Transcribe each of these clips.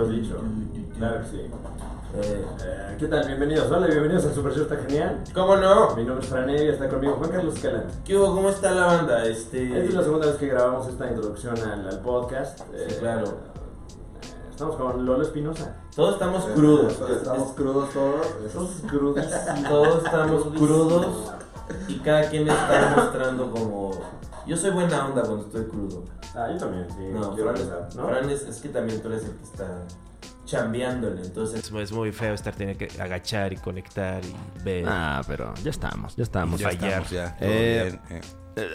Has dicho. Claro que sí. Eh, eh, ¿Qué tal? Bienvenidos. Hola, bienvenidos al Super Show. Está genial. ¿Cómo no? Mi nombre es Fran Evia, está conmigo Juan Carlos Escalante. ¿Qué hubo? ¿Cómo está la banda? Esta es Este. la segunda vez que grabamos esta introducción al, al podcast. Sí, claro. eh, Estamos con Lolo Espinosa. Todos estamos crudos. Estamos crudos todos. Estamos crudos. Todos estamos crudos. Y cada quien está mostrando como. Yo soy buena onda cuando estoy crudo. Ah, yo también, sí. No, quiero Fran, empezar, ¿no? Fran es, es que también tú eres el que está chambeándole. Entonces. Es, es muy feo estar teniendo que agachar y conectar y ver. Ah, pero ya estamos, ya estamos. Ya estamos, ya. Eh, bien, eh. Eh,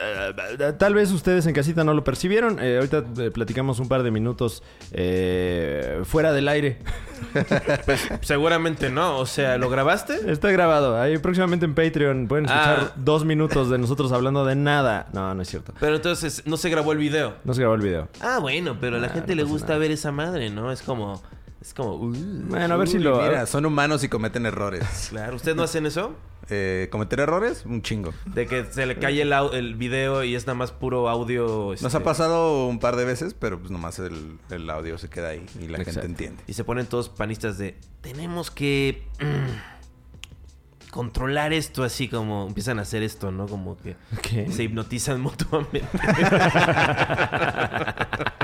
eh, Tal vez ustedes en casita no lo percibieron. eh, ahorita eh, platicamos un par de minutos eh, fuera del aire. Pues seguramente no. O sea, ¿lo grabaste? Está grabado. Ahí próximamente en Patreon pueden escuchar Ah. dos minutos de nosotros hablando de nada. No, no es cierto. Pero entonces no se grabó el video. No se grabó el video. Ah, bueno, pero a la Ah, gente no le gusta nada. ver esa madre, ¿no? Es como. Es como. uh, Bueno, a ver si lo. Mira, son humanos y cometen errores. claro. ¿Ustedes no hacen eso? Eh, ¿Cometer errores? Un chingo. De que se le cae el, el video y es nada más puro audio. Nos este, ha pasado un par de veces, pero pues nomás el, el audio se queda ahí y la Exacto. gente entiende. Y se ponen todos panistas de. Tenemos que. mm, controlar esto así como. Empiezan a hacer esto, ¿no? Como que. ¿Qué? Se hipnotizan mutuamente.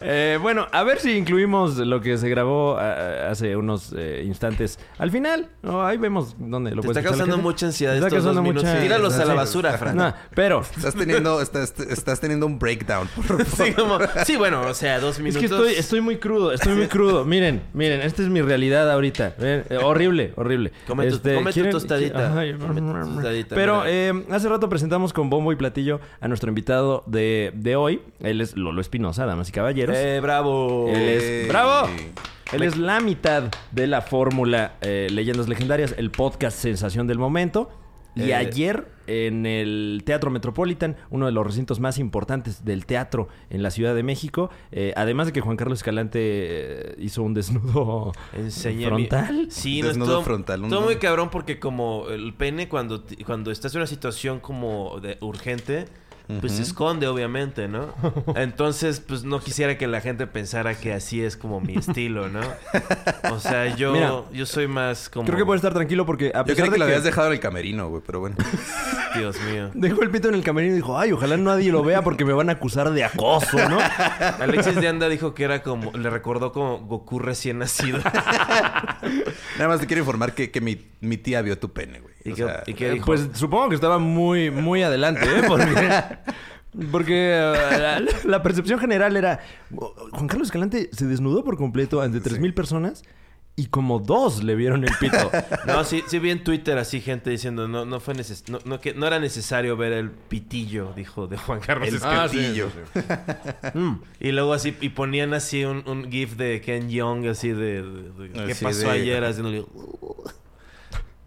Eh, bueno, a ver si incluimos lo que se grabó ah, hace unos eh, instantes al final. No, ahí vemos dónde lo Te puede está causando mucha ansiedad Está estos dos causando minutos. mucha- Tíralos a la basura, Fran. No, pero Estás teniendo, estás, estás teniendo un breakdown. por favor. Sí, como- sí, bueno, o sea, dos es minutos. que estoy, estoy muy crudo, estoy muy crudo. Miren, miren, esta es mi realidad ahorita. Eh, horrible, horrible. Come tu- come tu ¿quieren- tostadita. Ay, Come tu tostadita, Pero eh, hace rato presentamos con bombo y platillo a nuestro invitado de, de hoy. Él es Lolo Espinosa, damas y caballeros. Eh, bravo. Él es... Ey. ¡Bravo! Él es la mitad de la fórmula eh, Leyendas Legendarias, el podcast sensación del momento. Y Eh. ayer en el Teatro Metropolitan, uno de los recintos más importantes del teatro en la Ciudad de México, eh, además de que Juan Carlos Escalante eh, hizo un desnudo Enseña frontal. mi- Sí, no, Desnudo todo, frontal, un- Todo muy cabrón porque como el pene cuando, cuando estás en una situación como de urgente, pues se esconde obviamente, ¿no? Entonces, pues no quisiera que la gente pensara que así es como mi estilo, ¿no? O sea, yo, Mira, yo soy más como... Creo que puede estar tranquilo porque a Yo pesar creí que de lo habías dejado en el camerino, güey, pero bueno. Dios mío. Dejó el pito en el camerino y dijo, ay, ojalá nadie lo vea porque me van a acusar de acoso, ¿no? Alexis de Anda dijo que era como... Le recordó como Goku recién nacido. Nada más te quiero informar que, que mi, mi tía vio tu pene, güey. ¿Y O qué- sea, y qué dijo? Pues supongo que estaba muy, muy adelante, ¿eh? Porque, porque eh, la, la percepción general era... Juan Carlos Escalante se desnudó por completo ante 3.000 personas y como dos le vieron el pito. No, sí, sí vi en Twitter así gente diciendo no, no fue neces no, no, que no era necesario ver el pitillo, dijo de Juan Carlos El pitillo. Mm. Y luego así, y ponían así un, un gif de Ken Young así de, de- de- qué Así pasó de- ayer haciéndole.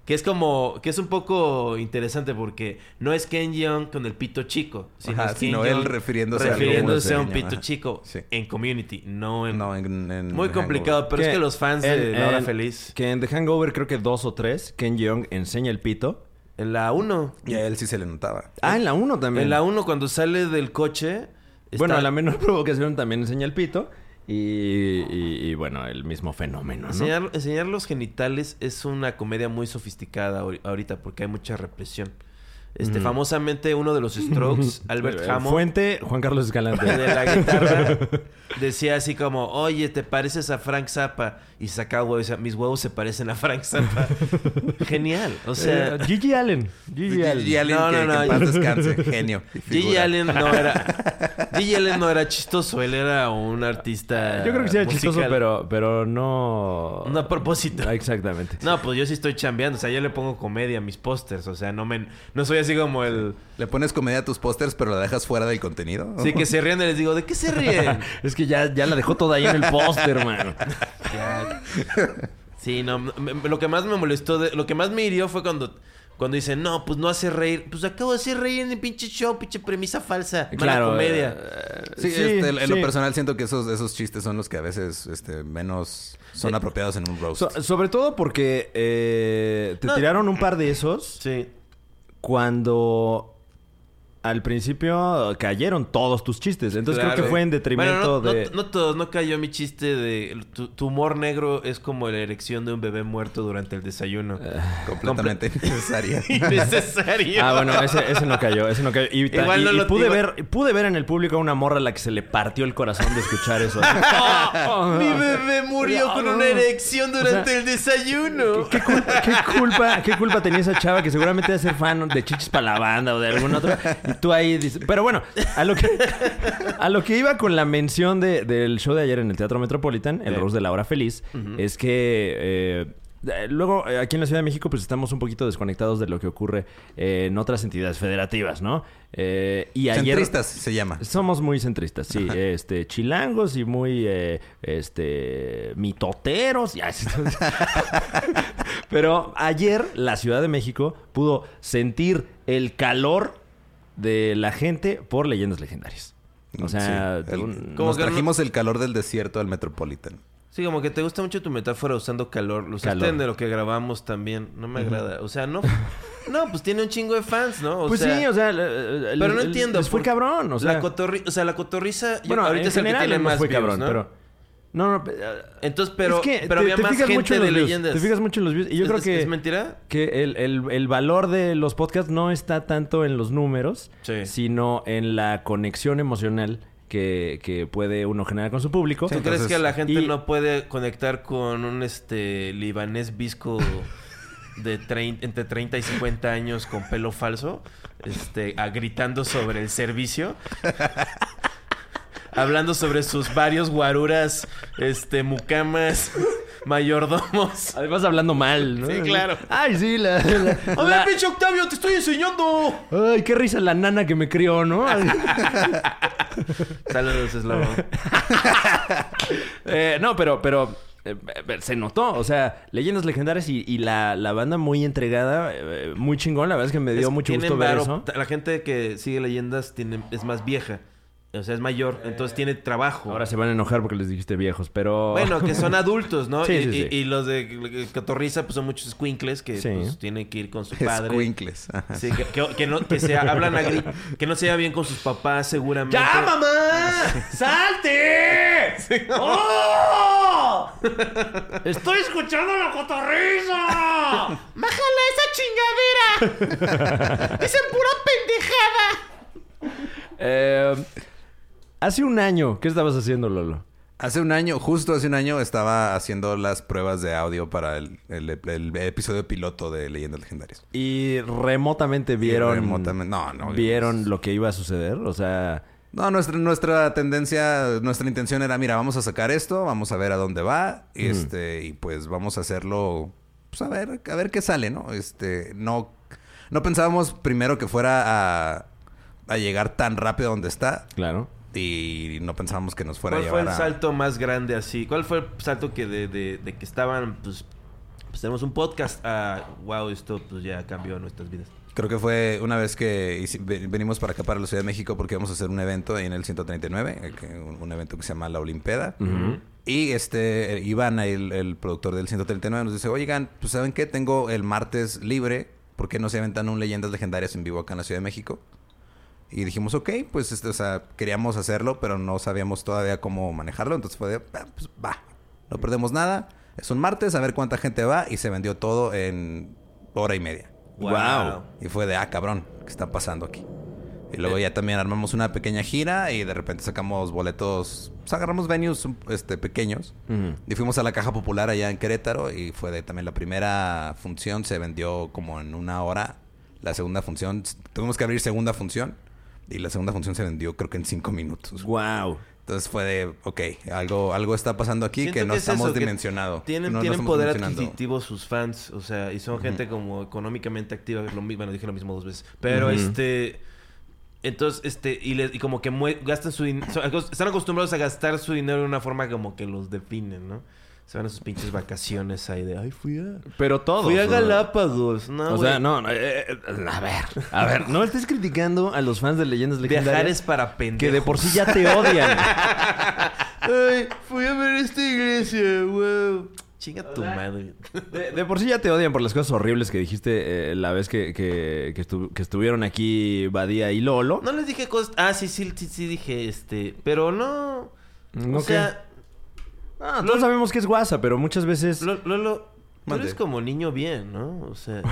Que es como, que es un poco interesante porque no es Ken Young con el pito chico, sino, Ajá, es Ken sino él Jeong refiriéndose a refiriéndose a un pito ajá. chico Sí. en Community, no en... No, en, en Muy complicado, pero es Que que los fans de La Hora Feliz... Que en The Hangover creo que dos o tres, Ken Jeong enseña el pito. En la 1. Y a él sí se le notaba. Ah, en la uno también. En la 1 cuando sale del coche... Bueno, a la menor provocación también enseña el pito. Y, y- y, bueno, el mismo fenómeno, ¿no? Enseñar, enseñar los genitales es una comedia muy sofisticada ahori- ahorita porque hay mucha represión. Este, Ujú. famosamente uno de los Strokes, Albert Eh, Hammond, Fuente, Juan Carlos Escalante. de la guitarra, decía así como, oye, te pareces a Frank Zappa. Y sacaba huevos, decía, mis huevos se parecen a Frank Zappa. Genial. O sea, Eh, Gigi Allen. Gigi Allen. Gigi Allen, No, que, no, no. que en paz descanse. Genio. Gigi. Allen no era... Gigi Allen no era chistoso. Él era un artista Yo creo que sí era chistoso, pero, pero no... No a propósito. Ah, Exactamente. No, pues yo sí estoy chambeando. O sea, yo le pongo comedia a mis pósters. O sea, no me... No soy así como el... ¿Le pones comedia a tus pósters, pero la dejas fuera del contenido? Sí, que se ríen y les digo, ¿de qué se ríen? Es que ya, ya la dejó toda ahí en el póster, mano. Ya. Sí, no, me- me- lo que más me molestó, de- lo que más me hirió fue cuando, Cuando dicen, no, pues no hace reír. Pues acabo de hacer reír en el pinche show, pinche premisa falsa. Mala Claro. comedia. eh, Sí, este, en lo personal siento que esos, esos chistes son los que a veces este, menos son apropiados en un roast. So- sobre todo porque eh, te No. tiraron un par de esos Sí. cuando al principio cayeron todos tus chistes. Entonces creo que fue en detrimento Bueno, no, de... no, no todos, no cayó mi chiste de... Tu, tu humor negro es como la erección de un bebé muerto durante el desayuno. completamente innecesaria. Innecesario. Ah, bueno, ese, ese no cayó, ese no cayó. Y, Igual y- no y lo- pude igual- ver, pude ver en el público a una morra a la que se le partió el corazón de escuchar eso. Mi bebé murió con una erección durante sea, el desayuno. ¿Qué culpa, qué culpa, qué culpa tenía esa chava que seguramente debe ser fan de Chichis para la banda o de algún otro? Y tú ahí dices... Pero bueno, a lo que, a lo que iba con la mención de- del show de ayer en el Teatro Metropolitan, el Sí. Rose de la Hora Feliz, es que... eh, eh, Luego, eh, aquí en la Ciudad de México, pues estamos un poquito desconectados de lo que ocurre eh, en otras entidades federativas, ¿no? Eh, y ayer... Centristas se llama. Somos muy centristas, sí. Este, chilangos y muy, eh, este, mitoteros. Pero ayer la Ciudad de México pudo sentir el calor de la gente por leyendas legendarias. O sea, Sí, el- un- Como nos que no- trajimos el calor del desierto al Metropolitan. Sí, como que te gusta mucho tu metáfora usando calor. Lo Calor. usaste de lo que grabamos también. No me agrada. O sea, no... No, pues tiene un chingo de fans, ¿no? O pues sea, sí, o sea, el- Pero no el- entiendo. Les fue cabrón, o sea. la, cotorri- o sea, la cotorriza... yo- bueno, ahorita en es el que general tiene más fue views, cabrón, ¿no? pero... No, no, Entonces, pero, es que pero te- había te más fijas mucho gente en de views, leyendas. Te fijas mucho en los views. Y yo ¿Es, creo es- que... ¿Es mentira? que el, el- el valor de los podcasts no está tanto en los números, Sí. sino en la conexión emocional que, que puede uno generar con su público. ¿Tú crees que la gente y- no puede conectar con un este libanés visco de trein- entre 30 y 50 años con pelo falso? Este, a- gritando sobre el servicio. Hablando sobre sus varios guaruras, este, mucamas, mayordomos. Además hablando mal, ¿no? Sí, claro. Ay, sí, la... la- ¡A ver, la- pinche Octavio, te estoy enseñando! Ay, qué risa la nana que me crió, ¿no? Saludos, Eslavo. Eh, no, pero, pero eh, eh, se notó. O sea, leyendas legendarias y, y la, la banda muy entregada, eh, muy chingón. La verdad es que me dio Es- mucho gusto ver varo. eso. La gente que sigue leyendas tiene, es más vieja. O sea, es mayor. Entonces tiene trabajo. Ahora se van a enojar porque les dijiste viejos, pero... Bueno, que son adultos, ¿no? Sí, y, sí, y- sí. y los de Cotorriza, pues son muchos squinkles que Sí. pues, tienen que ir con su padre. Squinkles. Ajá. Sí, que, que- que no, que se hablan a gri- que no se lleva bien con sus papás, seguramente. ¡Ya, mamá! ¡Salte! ¡Oh! ¡Estoy escuchando la cotorriza! ¡Bájala esa chingadera! ¡Dicen pura pendejada! Eh, hace un año, ¿qué estabas haciendo, Lolo? Hace un año, justo hace un año, estaba haciendo las pruebas de audio para el, el- el episodio piloto de Leyendas Legendarias. Y remotamente vieron... remotamente- no, no, ¿Vieron pues- lo que iba a suceder? O sea... No, nuestra, nuestra tendencia, nuestra intención era, mira, vamos a sacar esto, vamos a ver a dónde va, y este, y pues vamos a hacerlo, pues a ver, a ver qué sale, ¿no? Este, no, no pensábamos primero que fuera a, a llegar tan rápido a donde está, Claro. Y no pensábamos que nos fuera a ¿Cuál fue llevar el a... salto más grande así? ¿Cuál fue el salto que de, de- de que estaban, pues, pues tenemos un podcast a, wow, esto pues ya cambió nuestras vidas? Creo que fue una vez que venimos para acá, para la Ciudad de México, porque íbamos a hacer un evento ahí en el 139, eh, un, evento que se llama La Olimpeda. Y este, eh, Iván, el, el productor del 139, nos dice, oigan, pues ¿saben qué? Tengo el martes libre, ¿por qué no se aventan un Leyendas Legendarias en vivo acá en la Ciudad de México? Y dijimos, ok, pues, este, o sea, queríamos hacerlo, pero no sabíamos todavía cómo manejarlo. Entonces fue de, "Ah, pues va, no perdemos nada. Es un martes, a ver cuánta gente va. Y se vendió todo en hora y media. Wow. Y fue de, ah, cabrón, ¿qué está pasando aquí? Y luego ya también armamos una pequeña gira y de repente sacamos boletos, agarramos venues este, pequeños. Y fuimos a la Caja Popular allá en Querétaro y fue de también la primera función se vendió como en una hora. La segunda función, tuvimos que abrir segunda función y la segunda función se vendió creo que en cinco minutos. Wow. Entonces fue de, ok, algo, algo está pasando aquí Siento que no es estamos eso, dimensionado. Tienen, No- tienen poder adquisitivo sus fans, o sea, y son gente como económicamente activa, lo mismo, bueno, dije lo mismo dos veces, pero este, entonces, este, y, le- y como que gastan su dinero, están acostumbrados a gastar su dinero de una forma como que los definen, ¿no? Se van a sus pinches vacaciones ahí de, ay, fui a... Pero todos. Fui a Galápagos. No, O sea, güey. no, no, eh, eh, a ver, a ver, no estés criticando a los fans de leyendas Viajar legendarias es para pendejos. que de por sí ya te odian. Ay, fui a ver esta iglesia, wow. Chinga tu madre. De, de por sí ya te odian por las cosas horribles que dijiste eh, la vez que, que, que estu- que estuvieron aquí Badía y Lolo. No les dije cosas... Ah, sí, sí, sí, sí dije, este... Pero no... ¿No o sea, Ah, todos sabemos que es guasa, pero muchas veces... Lo- Lolo, tú Mande. eres como niño bien, ¿no? O sea...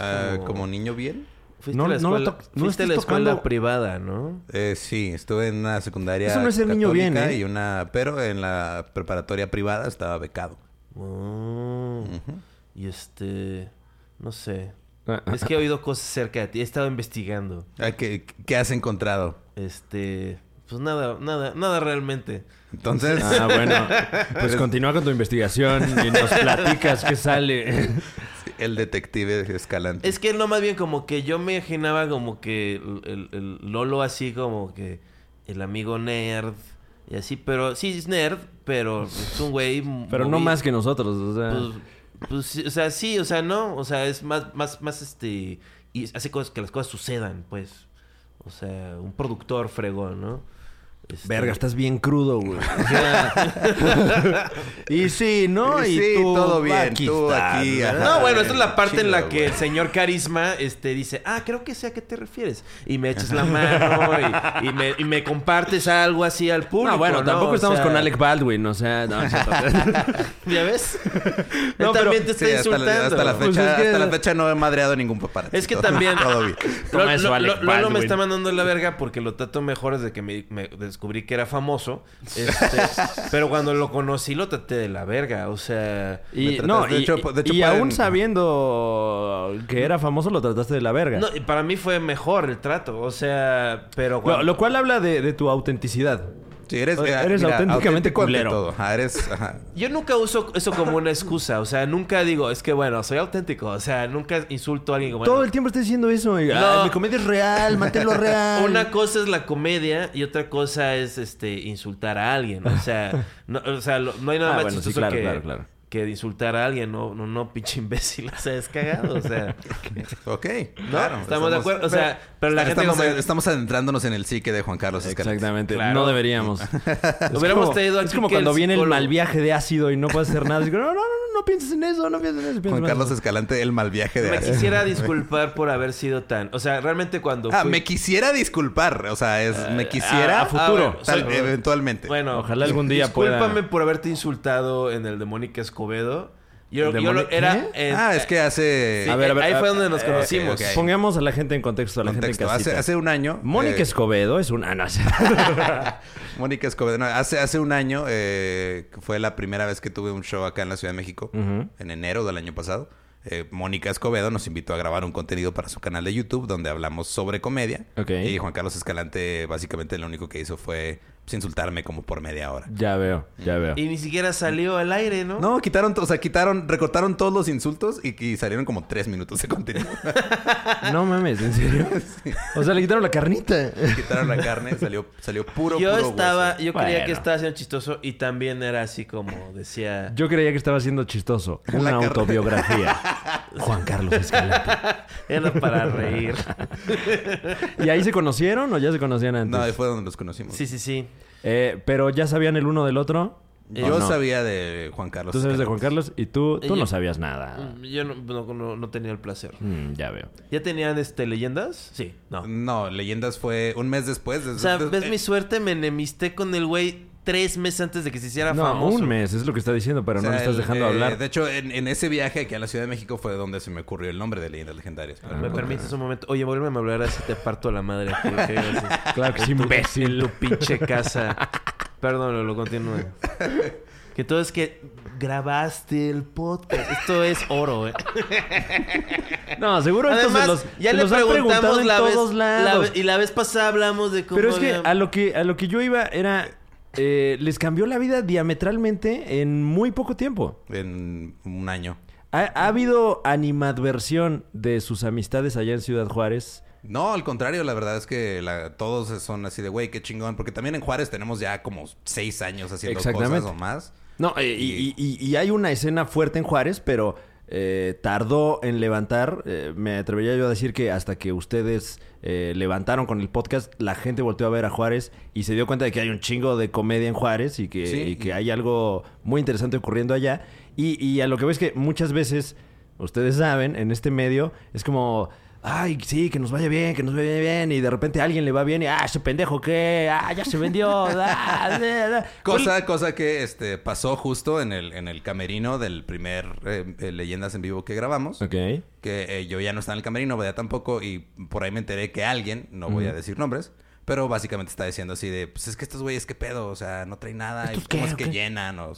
Ah, como niño bien. Fuiste No- a la no lo escuela, toc- no fuiste a la escuela tocando- privada, ¿no? Eh, sí, estuve en una secundaria Eso no es ser niño bien, ¿eh? y una, pero en la preparatoria privada estaba becado. Oh. Y este... No sé. Ah, Es que he oído cosas cerca de ti. He estado investigando. Ah, ¿Qué, qué has encontrado? Este... Pues nada, nada, nada realmente. Entonces, Ah, bueno. Pues continúa con tu investigación y nos platicas qué sale. el detective Escalante. Es que no, más bien como que yo me imaginaba como que el, el- el Lolo así como que el amigo nerd y así, pero sí es nerd, pero es un güey... Pero no más que nosotros, o sea... Pues, pues, sí, o sea, sí, o sea, no, o sea, es más, más, más este... Y hace cosas que las cosas sucedan, pues. O sea, un productor fregón, ¿no? Este, Verga, estás bien crudo, güey. O sea, y sí, ¿no? Y Y, sí, tú, todo bien, aquí tú aquí. No, bueno, esta es la parte en la que güey. el señor Carisma este, dice, ah, creo que sé a qué te refieres. Y me echas la mano y, y me, y me compartes algo así al público. No, bueno, tampoco O estamos sea, con Alec Baldwin, o sea... No. ¿Ya ves? No, Él pero- también te está Sí, hasta, la, insultando. hasta la fecha, Pues es que- hasta la fecha no he madreado ningún paparazzi. Es que Todo- también... Todo bien. Lo- Toma eso, lo- Alec lo- Lolo me está mandando la verga porque lo trato mejor desde que me, me descubrí que era famoso. Este, pero cuando lo conocí lo traté de la verga. O sea... Y, no, de y, hecho, de hecho y pueden- aún sabiendo que era famoso, lo trataste de la verga. No, y para mí fue mejor el trato. O sea, pero... lo, cual habla de, de tu autenticidad. Sí, eres, Eres mira, auténticamente culero. todo. Ajá, eres, ajá. Yo nunca uso eso como una excusa. O sea, nunca digo, es que bueno, soy auténtico. O sea, nunca insulto a alguien como. Todo el tiempo estás diciendo eso. y, No. "Ay, mi comedia es real, manténlo real. Una cosa es la comedia y otra cosa es este insultar a alguien. O sea, no, o sea, lo- no hay nada Ah, más bueno, sí, chistoso claro, que, claro, claro. Que de insultar a alguien. No, no, no, pinche imbécil. O sea, es cagado. O sea, Ok, ¿no? claro. estamos de acuerdo. O sea, pero la gente estamos, como... estamos adentrándonos en el psique de Juan Carlos Escalante. Exactamente. Claro. No deberíamos. Es Hubiéramos traído Es como cuando el viene el mal viaje de ácido y no puedes hacer nada. Y digo, no, no, no, no, no pienses en eso, no pienses en eso. Juan. Carlos Escalante, el mal viaje de Me ácido. quisiera disculpar por haber sido tan... O sea, realmente cuando Ah, fui- me quisiera disculpar. O sea, es me quisiera a futuro. Ah, tal- soy- eventualmente. Bueno, Ojalá algún día discúlpame pueda- por haberte insultado en el de Mónica Escobedo. Yo, ¿El de yo lo- era... en- ah, es que hace. Sí, A ver, a ver, ahí a- fue donde nos eh, conocimos. Pongamos a la gente en contexto, a la contexto. gente en Hace, casita. hace un año. Mónica eh, Escobedo es una... Mónica Escobedo. no, hace, hace un año eh, fue la primera vez que tuve un show acá en la Ciudad de México. En enero del año pasado. Eh, Mónica Escobedo nos invitó a grabar un contenido para su canal de YouTube donde hablamos sobre comedia. Ok. Y Juan Carlos Escalante básicamente lo único que hizo fue insultarme como por media hora. Ya veo, ya veo. Y ni siquiera salió al aire, ¿no? No, quitaron, o sea, quitaron, recortaron todos los insultos y, y salieron como tres minutos de contenido. No mames, ¿en serio? O sea, le quitaron la carnita. quitaron la carne, salió, salió puro, yo puro estaba... hueso. Yo creía Bueno. que estaba siendo chistoso y también era así como decía... Yo creía que estaba siendo chistoso. Una autobiografía. Juan Carlos Escalante. Era para reír. ¿Y ahí se conocieron o ya se conocían antes? No, ahí fue donde nos conocimos. Sí, sí, sí. Eh, pero ya sabían el uno del otro. Yo sabía de Juan Carlos. Tú sabes de Juan. Carlos y tú, tú Yo- no sabías nada. Mm, Yo no, no- no- tenía el placer. Mm, ya veo. ¿Ya tenían este leyendas? Sí, no. No, Leyendas fue un mes después. O sea, ves eh, mi suerte, me enemisté con el güey tres meses antes de que se hiciera No, famoso. un mes, es lo que está diciendo, pero o no le estás dejando eh, hablar. De hecho, en, en ese viaje aquí a la Ciudad de México fue donde se me ocurrió el nombre de Leyendas Legendarias. Pero ¿Me permites un momento? Oye, vuélveme a hablar así te parto la madre. Claro que sí, imbécil. En tu pinche casa. Perdón, lo continúe. Que todo es que grabaste el podcast. Esto es oro, ¿eh? No, seguro esto Además, se los, ya se le los han preguntado preguntamos en la todos la lados. y la vez pasada hablamos de cómo Pero es que a lo que a lo que yo iba era eh, les cambió la vida diametralmente en muy poco tiempo. En un año. ¿Ha, ha habido animadversión de sus amistades allá en Ciudad Juárez? No, al contrario, la verdad es que la- todos son así de, güey, qué chingón. Porque también en Juárez tenemos ya como seis años haciendo cosas o más. No, eh, y, y- y hay una escena fuerte en Juárez, pero eh, tardó en levantar. Eh, me atrevería yo a decir que hasta que ustedes eh, levantaron con el podcast, la gente volteó a ver a Juárez y se dio cuenta de que hay un chingo de comedia en Juárez y que, Sí. y que hay algo muy interesante ocurriendo allá. Y, y a lo que ves que muchas veces, ustedes saben, en este medio, es como... Ay, sí, que nos vaya bien, que nos vaya bien. Y de repente a alguien le va bien y, ah, ese pendejo, ¿qué? Ah, ya se vendió. ah, da, da". Cosa, cosa que este, pasó justo en el, en el camerino del primer eh, eh, Leyendas en Vivo que grabamos. Ok. Que eh, yo ya no estaba en el camerino, Badía tampoco, y por ahí me enteré que alguien, no voy a decir nombres, pero básicamente está diciendo así de, pues es que estos güeyes, ¿qué pedo? O sea, no traen nada, y ¿Estos cómo es que llenan, o...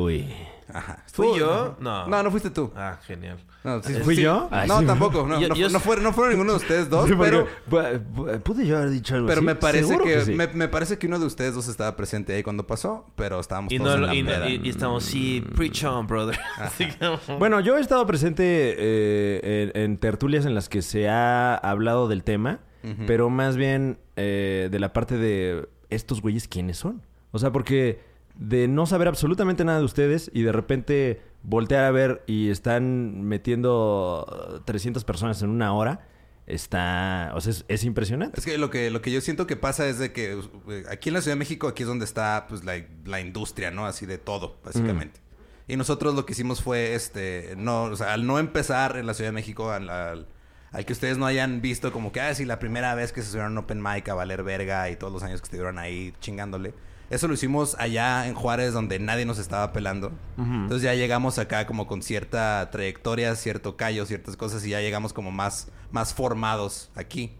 Uy. Ajá. ¿Fui yo? No. No, no fuiste tú. Ah, genial. No, sí, ¿Fui sí. yo? Ay, no, sí. tampoco. No, Yo- no, yo- no fueron, no fueron ninguno de ustedes dos, pero... pu- pu- Pude yo haber dicho algo Pero así? me parece que, sí. me, me parece que uno de ustedes dos estaba presente ahí cuando pasó, pero estábamos Y, todos no, en la y, no- peda. y- y estamos, sí, preach on, brother. Así que- Bueno, yo he estado presente eh, en, en tertulias en las que se ha hablado del tema, pero más bien eh, de la parte de estos güeyes, ¿quiénes son? O sea, porque de no saber absolutamente nada de ustedes y de repente voltear a ver y están metiendo uh, 300 personas en una hora, está... O sea, es, es impresionante. Es que lo que lo que yo siento que pasa es de que eh, aquí en la Ciudad de México aquí es donde está pues la, la industria, ¿no? Así de todo, básicamente. Y nosotros lo que hicimos fue este no, o sea, al no empezar en la Ciudad de México al, al- al que ustedes no hayan visto como que ah, sí, la primera vez que se subieron Open Mic a valer verga y todos los años que estuvieron ahí chingándole. Eso lo hicimos allá en Juárez donde nadie nos estaba pelando. Entonces ya llegamos acá como con cierta trayectoria, cierto callo, ciertas cosas y ya llegamos como más más formados aquí.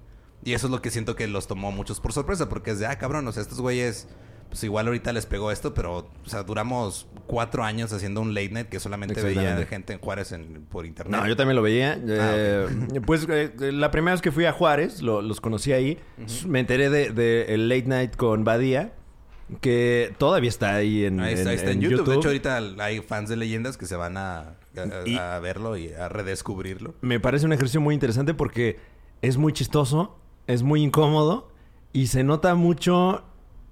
Y eso es lo que siento que los tomó muchos por sorpresa, porque es de, ah, cabrón, o sea, estos güeyes, pues igual ahorita les pegó esto, pero, o sea, duramos cuatro años haciendo un late night que solamente veía gente en Juárez en- por internet. No, yo también lo veía. Ah, Eh, Pues eh, la primera vez que fui a Juárez, lo- los conocí ahí. Me enteré de, de el Late Night con Badía, que todavía está ahí en, Ahí está, en- ahí está en, en YouTube. YouTube. De hecho, ahorita hay fans de leyendas que se van a, a- Y- a verlo y a redescubrirlo. Me parece un ejercicio muy interesante porque es muy chistoso, es muy incómodo y se nota mucho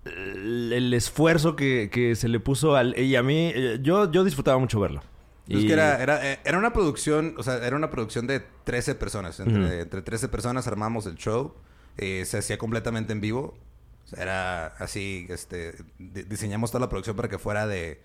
el, el esfuerzo que, que se le puso al... Y a mí, eh, yo, yo disfrutaba mucho verlo. Es Y- que era, era, eh, era una producción, o sea, era una producción de 13 personas. Entre, entre 13 personas armamos el show. eh, se hacía completamente en vivo. O sea, era así, este... di- diseñamos toda la producción para que fuera de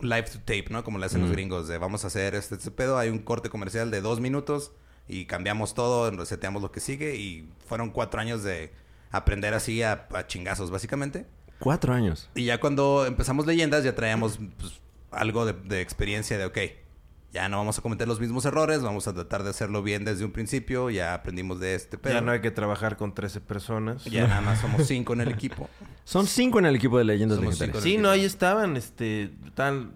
live to tape, ¿no? Como le hacen los gringos. De vamos a hacer este, este pedo. Hay un corte comercial de dos minutos. Y cambiamos todo, reseteamos lo que sigue. Y fueron cuatro años de aprender así a, a chingazos, básicamente. Cuatro años. Y ya cuando empezamos leyendas, ya traíamos pues, algo de, de experiencia de, ok, ya no vamos a cometer los mismos errores, vamos a tratar de hacerlo bien desde un principio, ya aprendimos de este pedo. ya no hay que trabajar con 13 personas. Ya nada más somos cinco en el equipo. Son cinco en el equipo de Leyendas Somos Legendarias. Sí, no, ahí estaban, este, tal,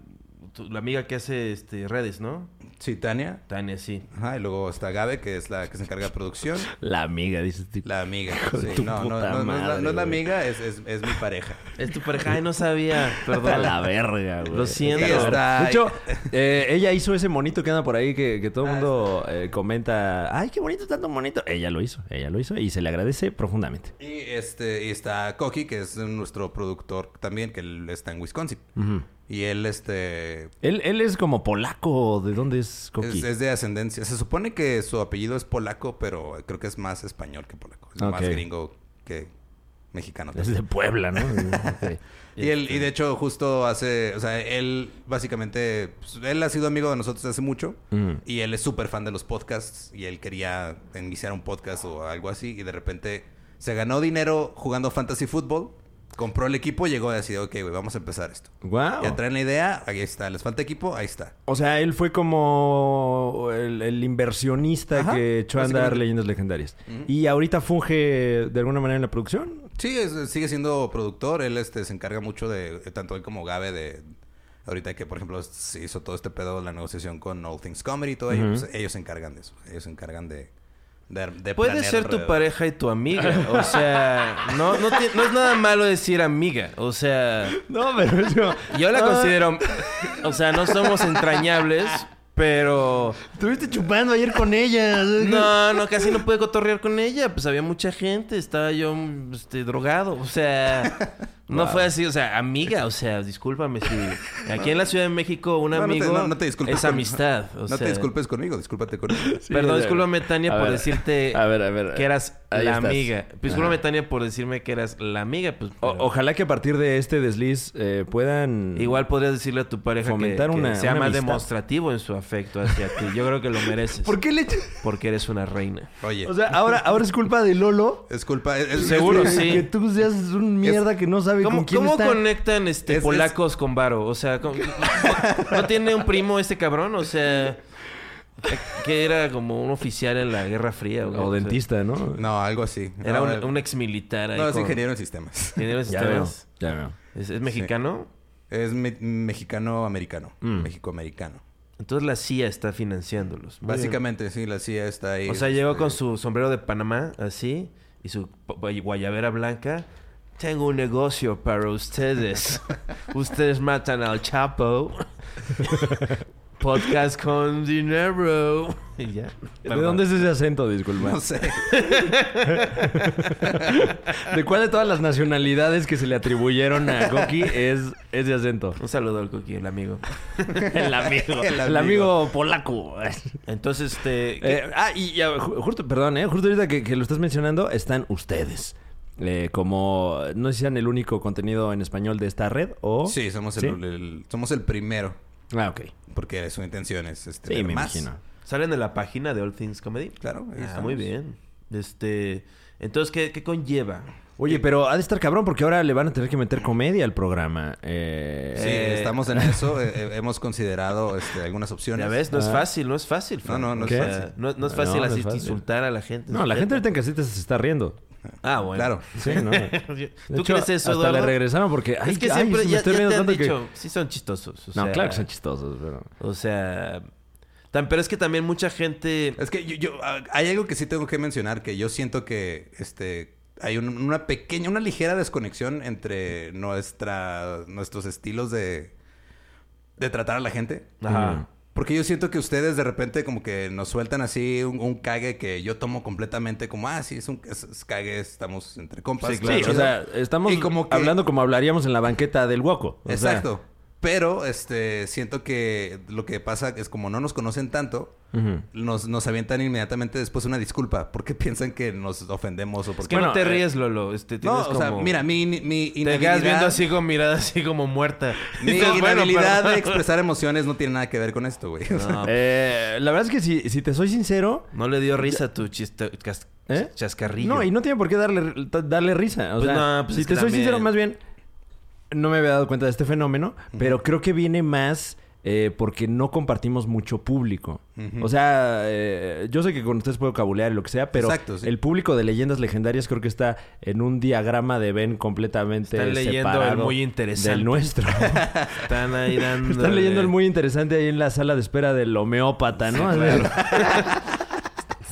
tu- la amiga que hace, este, redes, ¿no? Sí, Tania. Tania, sí. Ajá, y luego está Gabe, que es la que se encarga de producción. La amiga, dice este tipo. La amiga. Sí, tu no, no, puta no, no es la, madre, no es la güey. amiga, es, es, es mi pareja. Es tu pareja. Ay, no sabía. A Perdón. la verga, güey. Lo siento. Está- De hecho, eh, ella hizo ese monito que anda por ahí que, que todo el mundo eh, comenta. Ay, qué bonito, tanto bonito. Ella lo hizo, ella lo hizo y se le agradece profundamente. Y este y está Koki, que es nuestro productor también, que está en Wisconsin. Ujú. Y él, este, Él, él es como polaco. ¿De dónde es Koki? Es, es de ascendencia. Se supone que su apellido es polaco, pero creo que es más español que polaco. Es más gringo que mexicano. Es de Puebla, ¿no? Y, él, y de hecho, justo hace... O sea, él básicamente... pues, él ha sido amigo de nosotros hace mucho. Mm. Y él es súper fan de los podcasts. Y él quería iniciar un podcast o algo así. Y de repente se ganó dinero jugando fantasy fútbol. Compró el equipo, llegó y decidió, ok, güey, vamos a empezar esto. Guau. Ya traen la idea, ahí está. Les falta equipo, ahí está. O sea, él fue como el, el inversionista Ajá, que echó a andar leyendas legendarias. Y ahorita funge de alguna manera en la producción. Sí, es- sigue siendo productor. Él este, se encarga mucho de, tanto él como Gabe, de ahorita que, por ejemplo, se hizo todo este pedo, la negociación con All Things Comedy y todo ello, Ujú. pues, ellos se encargan de eso. Ellos se encargan de, de, de Puede ser tu pareja y tu amiga. O sea, no, no, no es nada malo decir amiga. O sea, No, pero yo... yo la Ah, considero. O sea, no somos entrañables, pero. Estuviste chupando ayer con ella. No, no, casi no pude cotorrear con ella. Pues había mucha gente. Estaba yo este, drogado. O sea, No Wow. fue así, o sea, amiga, o sea, discúlpame si aquí en la Ciudad de México un No, no te- amigo no- no te disculpes es amistad. O no sea, te disculpes conmigo, discúlpate conmigo. Perdón, Sí, discúlpame Tania a por ver, decirte a ver, a ver. que eras la estás. amiga. Discúlpame Ajá. Tania por decirme que eras la amiga, pues O- ojalá que a partir de este desliz eh, puedan... igual podrías decirle a tu pareja que, Fomentar que una- sea una más amistad. demostrativo en su afecto hacia ti. Yo creo que lo mereces. ¿Por qué le Porque eres una reina. Oye, O sea, ahora, ahora es culpa de Lolo. es culpa... es- Seguro, es- sí. Que tú seas un mierda que no sabe con ¿Cómo, quién cómo está. conectan este Es- polacos con varo? O sea, ¿cómo- ¿no tiene un primo este cabrón? O sea, que era como un oficial en la Guerra Fría. güey. O dentista, ¿no? No, algo así. Era No, un, un ex militar ahí. No, es con- ingeniero en sistemas. ingeniero veo, sistemas. ya veo. ¿Es, es mexicano? Es me- mexicano-americano. Mm. México-americano. Entonces la CIA está financiándolos. Muy bien. Básicamente, sí, la CIA está ahí. O sea, llegó este, con su sombrero de Panamá, así, y su gu- guayabera blanca. Tengo un negocio para ustedes. ustedes matan al Chapo. Podcast con dinero. Y ya. ¿De dónde es ese acento, disculpa? No sé. ¿De cuál de todas las nacionalidades que se le atribuyeron a Goki es ese acento? Un saludo al Coqui, el amigo. El amigo. El El amigo polaco. Entonces, este... Eh, ah, y ya, ju- justo, perdón, ¿eh? Justo ahorita que, que lo estás mencionando, están ustedes. Eh, como, no sé si sean el único contenido en español de esta red o... Sí, somos el, ¿Sí? el- somos el primero. Ah, ok. Porque su intención es este, Sí, me más. imagino. ¿Salen de la página de All Things Comedy? Claro, ahí Ah, muy bien. Este... Entonces, ¿qué, qué conlleva? Oye, pero ha de estar cabrón porque ahora le van a tener que meter comedia al programa. Eh, Sí, Eh, estamos en eso. eh, eh, hemos considerado este, algunas opciones. Ya ves, no es Ah. fácil, no es fácil. No, no, no es fácil. No, no es No, fácil no es así fácil. insultar a la gente. No, la gente ahorita en casita se está riendo. Ah, bueno. Claro. Sí, ¿no? De ¿Tú hecho, crees eso, Hasta Eduardo? le regresaron porque... Ay, es que ay, siempre me ya, estoy ya te han tanto que- dicho, sí son chistosos. o No, sea, claro que son chistosos, pero... O sea, tan, pero es que también mucha gente... Es que yo, yo- hay algo que sí tengo que mencionar, que yo siento que este hay un- una pequeña, una ligera desconexión entre nuestra, nuestros estilos de, de tratar a la gente. Ajá. Porque yo siento que ustedes de repente como que nos sueltan así un, un cague que yo tomo completamente como, ah, sí, es un es, es cague, estamos entre compas. Sí, claro. Sí, o chido". sea, estamos Y como que- hablando como hablaríamos en la banqueta del Woco. O sea, Exacto. Pero este siento que lo que pasa es como no nos conocen tanto, nos, nos avientan inmediatamente después una disculpa porque piensan que nos ofendemos o Es porque que Bueno, no te eh, ríes, Lolo. Este, no, o sea, mira, mi, mi Te quedas viendo así con mirada así como muerta. mi inhabilidad pero- de expresar emociones no tiene nada que ver con esto, güey. O sea, No, Eh, la verdad es que si, si te soy sincero... no le dio risa a tu chiste, ¿Eh? chascarrillo. No, y no tiene por qué darle, darle risa. O Pues sea, no, pues si es te que soy también- sincero, más bien, no me había dado cuenta de este fenómeno, pero creo que viene más eh, porque no compartimos mucho público. O sea, eh, yo sé que con ustedes puedo cabulear y lo que sea, pero Exacto, sí. el público de leyendas legendarias creo que está en un diagrama de Ben completamente Están leyendo el muy interesante. del nuestro. Están ahí dando... Están leyendo el muy interesante ahí en la sala de espera del homeópata, ¿no?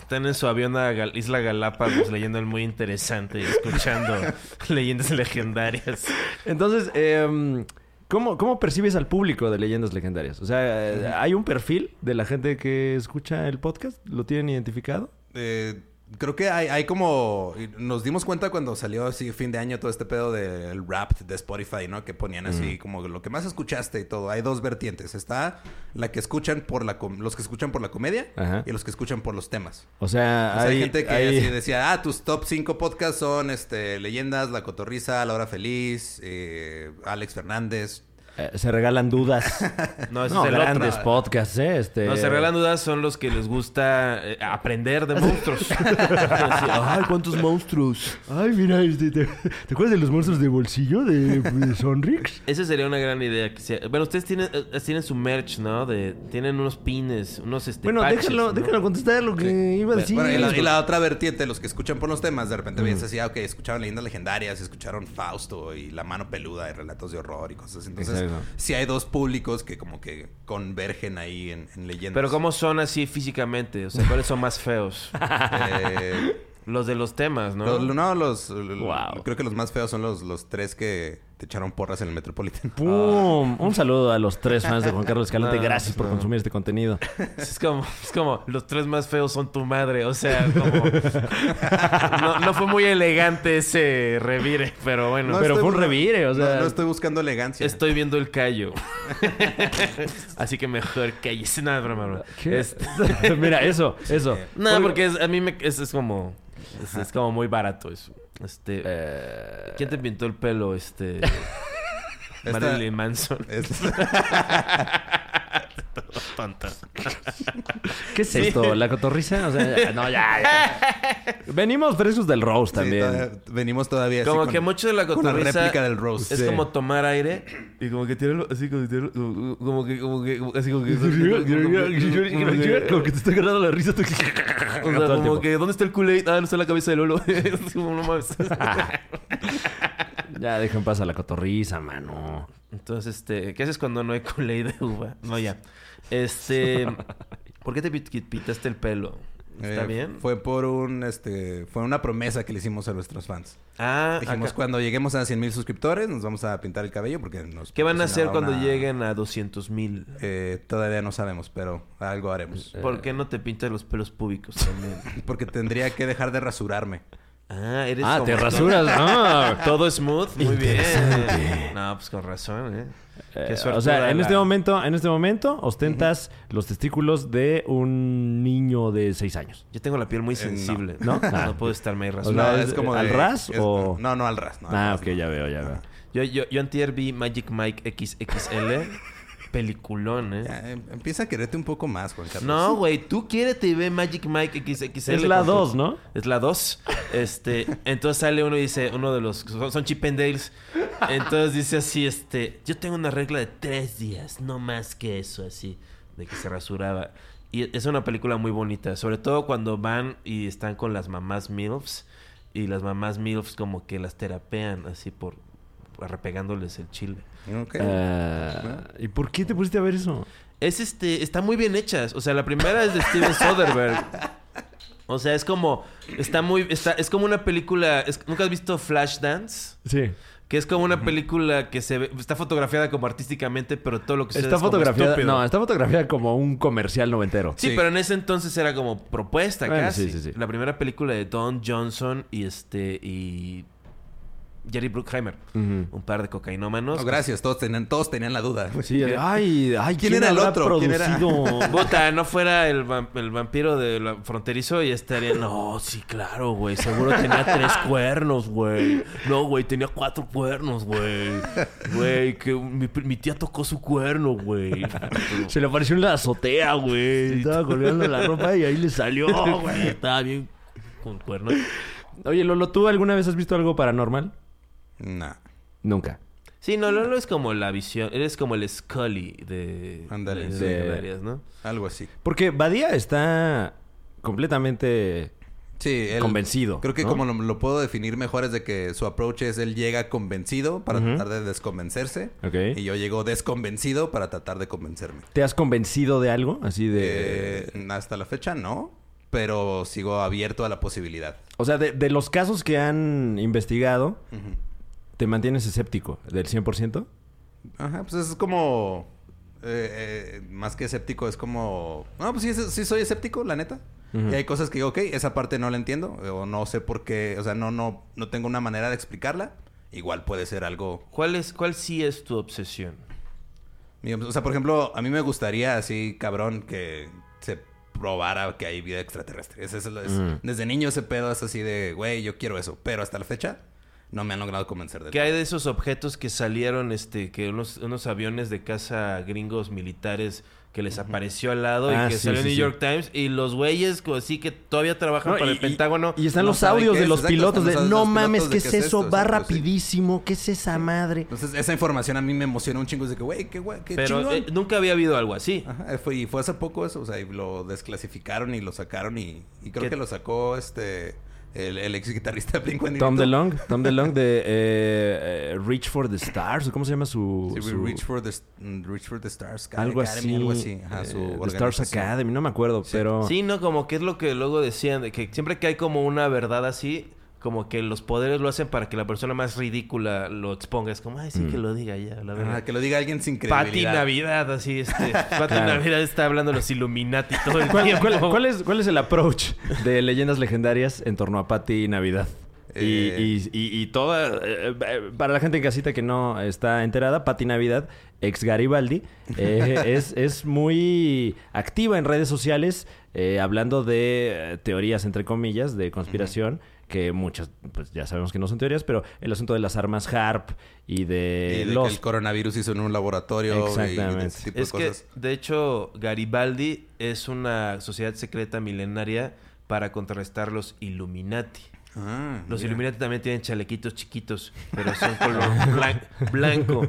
Están en su avión a Gal- Isla Galápagos leyendo el muy interesante y escuchando leyendas legendarias. Entonces, eh, ¿cómo, ¿cómo percibes al público de Leyendas Legendarias? O sea, ¿hay un perfil de la gente que escucha el podcast? ¿Lo tienen identificado? eh, creo que hay, hay como... Nos dimos cuenta cuando salió así fin de año todo este pedo del rap de Spotify, ¿no? Que ponían así como lo que más escuchaste y todo. Hay dos vertientes. Está la que escuchan por la... com- Los que escuchan por la comedia Ajá. y los que escuchan por los temas. O sea, O sea, hay, hay, gente que hay- así decía, ah, tus top 5 podcasts son este Leyendas, La Cotorriza, La Hora Feliz, eh, Alex Fernández. Eh, se regalan dudas. No, ese no, es el grandes otro. podcasts, ¿eh? Este... No, se regalan dudas son los que les gusta eh, aprender de monstruos. Ay, ¿cuántos monstruos? Ay, mira, este, ¿te, te acuerdas de los monstruos de bolsillo de, de Sonrix? Esa sería una gran idea. Que sea- Bueno, ustedes tienen, eh, tienen su merch, ¿no? De, tienen unos pines, unos este, Bueno, patches, déjalo, ¿no? déjalo contestar lo que Sí. iba a decir. Bueno, y la, y la otra vertiente, los que escuchan por los temas, de repente ves así, ah, ok, escucharon leyendas legendarias, escucharon Fausto y La Mano Peluda y relatos de horror y cosas así. Entonces, Exacto. Sí hay dos públicos que como que convergen ahí en, en leyendas. Pero ¿cómo son así físicamente? O sea, ¿cuáles son más feos? Eh, Los de los temas, ¿no? no, los... Wow. Creo que los más feos son los, los tres que te echaron porras en el Metropolitan. ¡Pum! Un saludo a los tres fans de Juan Carlos Escalante. No, Gracias por no. consumir este contenido. Es como, es como, los tres más feos son tu madre. O sea, como... No, no fue muy elegante ese revire, pero bueno. No pero fue un revire, o no- sea- No, estoy buscando elegancia. Estoy viendo el callo. Así que mejor cállese. Nada, broma, broma. ¿Qué? Este- Mira, eso, eso. No, porque es- a mí me, es, es como... Es, es como muy barato eso. Este... Eh, ¿Quién te pintó el pelo? Este... Esta- Marilyn Manson. Tonta. ¿Qué es esto? ¿La cotorriza? O sea, ya- no, ya, ya. Venimos frescos del Rose sí, también. todavía- venimos todavía así Como con- que mucho de la con la cotorriza réplica del Rose. Es Sí. como tomar aire y como que tirarlo así como tirarlo, como como que como que como- así como que Como que te está agarrando la risa. O sea, como que ¿dónde está el Kool-Aid? Ah, no está en la cabeza de Lolo. Es como, no mames. Ya, deja en paz a la cotorriza, mano. Entonces, este, ¿qué haces cuando no hay Kool-Aid de uva? No, ya. Este, ¿por qué te pi- pintaste el pelo? ¿Está Eh, bien? Fue por un, este, fue una promesa que le hicimos a nuestros fans. Ah, Dijimos, acá. cuando lleguemos a 100 mil suscriptores, nos vamos a pintar el cabello porque nos... ¿qué van a hacer cuando una- lleguen a 200 mil? Eh, todavía no sabemos, pero algo haremos. ¿Por qué no te pintas los pelos públicos también? Porque tendría que dejar de rasurarme. Ah, eres Ah, te rasuras. Ah. Todo smooth, muy bien. No, pues con razón, ¿eh? Eh, Qué suerte o sea, en la- este momento, en este momento, ostentas los testículos de un niño de 6 años. Yo tengo la piel muy Eh, no. sensible. ¿No? Ah. No puedo estarme ahí O rasurado. sea, ¿es- al ras es- o- No, no al ras. No, al Ah, ras, ok, no. ya veo, ya veo. Yo, yo, yo antier vi Magic Mike XXL. Peliculón, ¿eh? Ya, em- empieza a quererte un poco más, Juan Carlos. No, güey, tú quiérete y ve Magic Mike XXL. Es la con tu- 2, ¿no? Es la 2. Este, entonces sale uno y dice, uno de los son, son Chip and Dales. Entonces dice así, este, yo tengo una regla de tres días, no más que eso, así, de que se rasuraba. Y es una película muy bonita, sobre todo cuando van y están con las mamás MILFs y las mamás MILFs como que las terapean así por repegándoles el chile. Ok. Ah, ¿Y por qué te pusiste a ver eso? Es este, está muy bien hechas. O sea, la primera es de Steven Soderbergh. O sea, es como, está muy, está, es como una película, es- ¿nunca has visto Flashdance? Sí. Que es como una película que se ve, está fotografiada como artísticamente, pero todo lo que sucede Está es fotografiada, no, está fotografiada como un comercial noventero. Sí, Sí. pero en ese entonces era como propuesta Bueno, casi. sí, sí, sí. La primera película de Don Johnson y este y Jerry Bruckheimer, un par de cocainómanos. No, gracias. Todos tenían, todos tenían la duda. Sí, ay, ay, ¿Quién era el otro? ¿Quién era? producido? Puta, no fuera el, el vampiro de la fronterizo y estaría. No, sí, claro, güey. Seguro tenía tres cuernos, güey. No, güey, tenía cuatro cuernos, güey. Güey, que mi, mi tía tocó su cuerno, güey. Se le apareció en la azotea, güey. Estaba colgando la ropa y ahí le salió, güey. Estaba bien con cuernos. Oye, Lolo, ¿tú alguna vez has visto algo paranormal? Nah. Nunca. Sí, no, Lolo es como la visión. Eres como el Scully de. ¿no? Algo así. Porque Badía está completamente Sí, él- convencido. Creo que ¿no? como lo, lo puedo definir mejor es de que su approach es él llega convencido para tratar de desconvencerse. Ok. Y yo llego desconvencido para tratar de convencerme. ¿Te has convencido de algo? Así de... Eh, hasta la fecha no, pero sigo abierto a la posibilidad. O sea, de, de los casos que han investigado. ¿Te mantienes escéptico del 100%? Ajá, pues es como... eh, eh, más que escéptico, es como... No, pues sí, es- sí soy escéptico, la neta. Y hay cosas que digo, ok, esa parte no la entiendo. O no sé por qué, o sea, no, no, no tengo una manera de explicarla. Igual puede ser algo ¿Cuál, es, ¿Cuál sí es tu obsesión? O sea, por ejemplo, a mí me gustaría así, cabrón, que se probara que hay vida extraterrestre. Es el- es- Mm. Desde niño ese pedo es así de, güey, yo quiero eso. Pero hasta la fecha no me han logrado convencer de ¿Qué hay de esos objetos que salieron, este, que unos, unos aviones de caza gringos militares que les apareció al lado Ah, y que sí, salió en sí, New sí. York Times y los güeyes como así que todavía trabajan No, para y- el Pentágono? Y están no los audios de los exacto, pilotos de no mames, ¿qué es eso? esto, Va exacto, rapidísimo, ¿qué es esa madre? Entonces, esa información a mí me emociona un chingo. Es de que, güey, qué güey, qué Pero chingón. eh, nunca había habido algo así. Ajá, fue, y fue hace poco eso, o sea, y lo desclasificaron y lo sacaron y, y creo ¿Qué? que lo sacó este el, el ex guitarrista de Blink Tom DeLong, Tom DeLong de eh, eh, Reach for the Stars, ¿o ¿cómo se llama su...? Sí, su- Reach for the mm, Reach for the Stars algo Academy, así. algo así. Ajá, su eh, The Stars. Academy, no me acuerdo, pero... Sí, ¿no? Como que es lo que luego decían, de que siempre que hay como una verdad así, como que los poderes lo hacen para que la persona más ridícula lo exponga. Es como, ay, sí, que lo diga ya, la verdad. Ajá, que lo diga alguien sin Pati credibilidad. Navidad, así, este. Pati Navidad está hablando de los Illuminati todo el ¿Cuál, tiempo. cuál- cuál es, cuál es el approach de leyendas legendarias en torno a Pati Navidad? Y, Eh. y- y- y toda... eh, eh, para la gente en casita que no está enterada, Pati Navidad, ex Garibaldi, eh, es, es muy activa en redes sociales eh, hablando de teorías, entre comillas, de conspiración. Que muchas, pues ya sabemos que no son teorías, pero el asunto de las armas HARP y de, Y de los que el coronavirus hizo en un laboratorio. Y, Exactamente. ese tipo Es de que, cosas. de hecho, Garibaldi es una sociedad secreta milenaria para contrarrestar los Illuminati. Ah, Los mira. Illuminati también tienen chalequitos chiquitos, pero son color blan- blanco.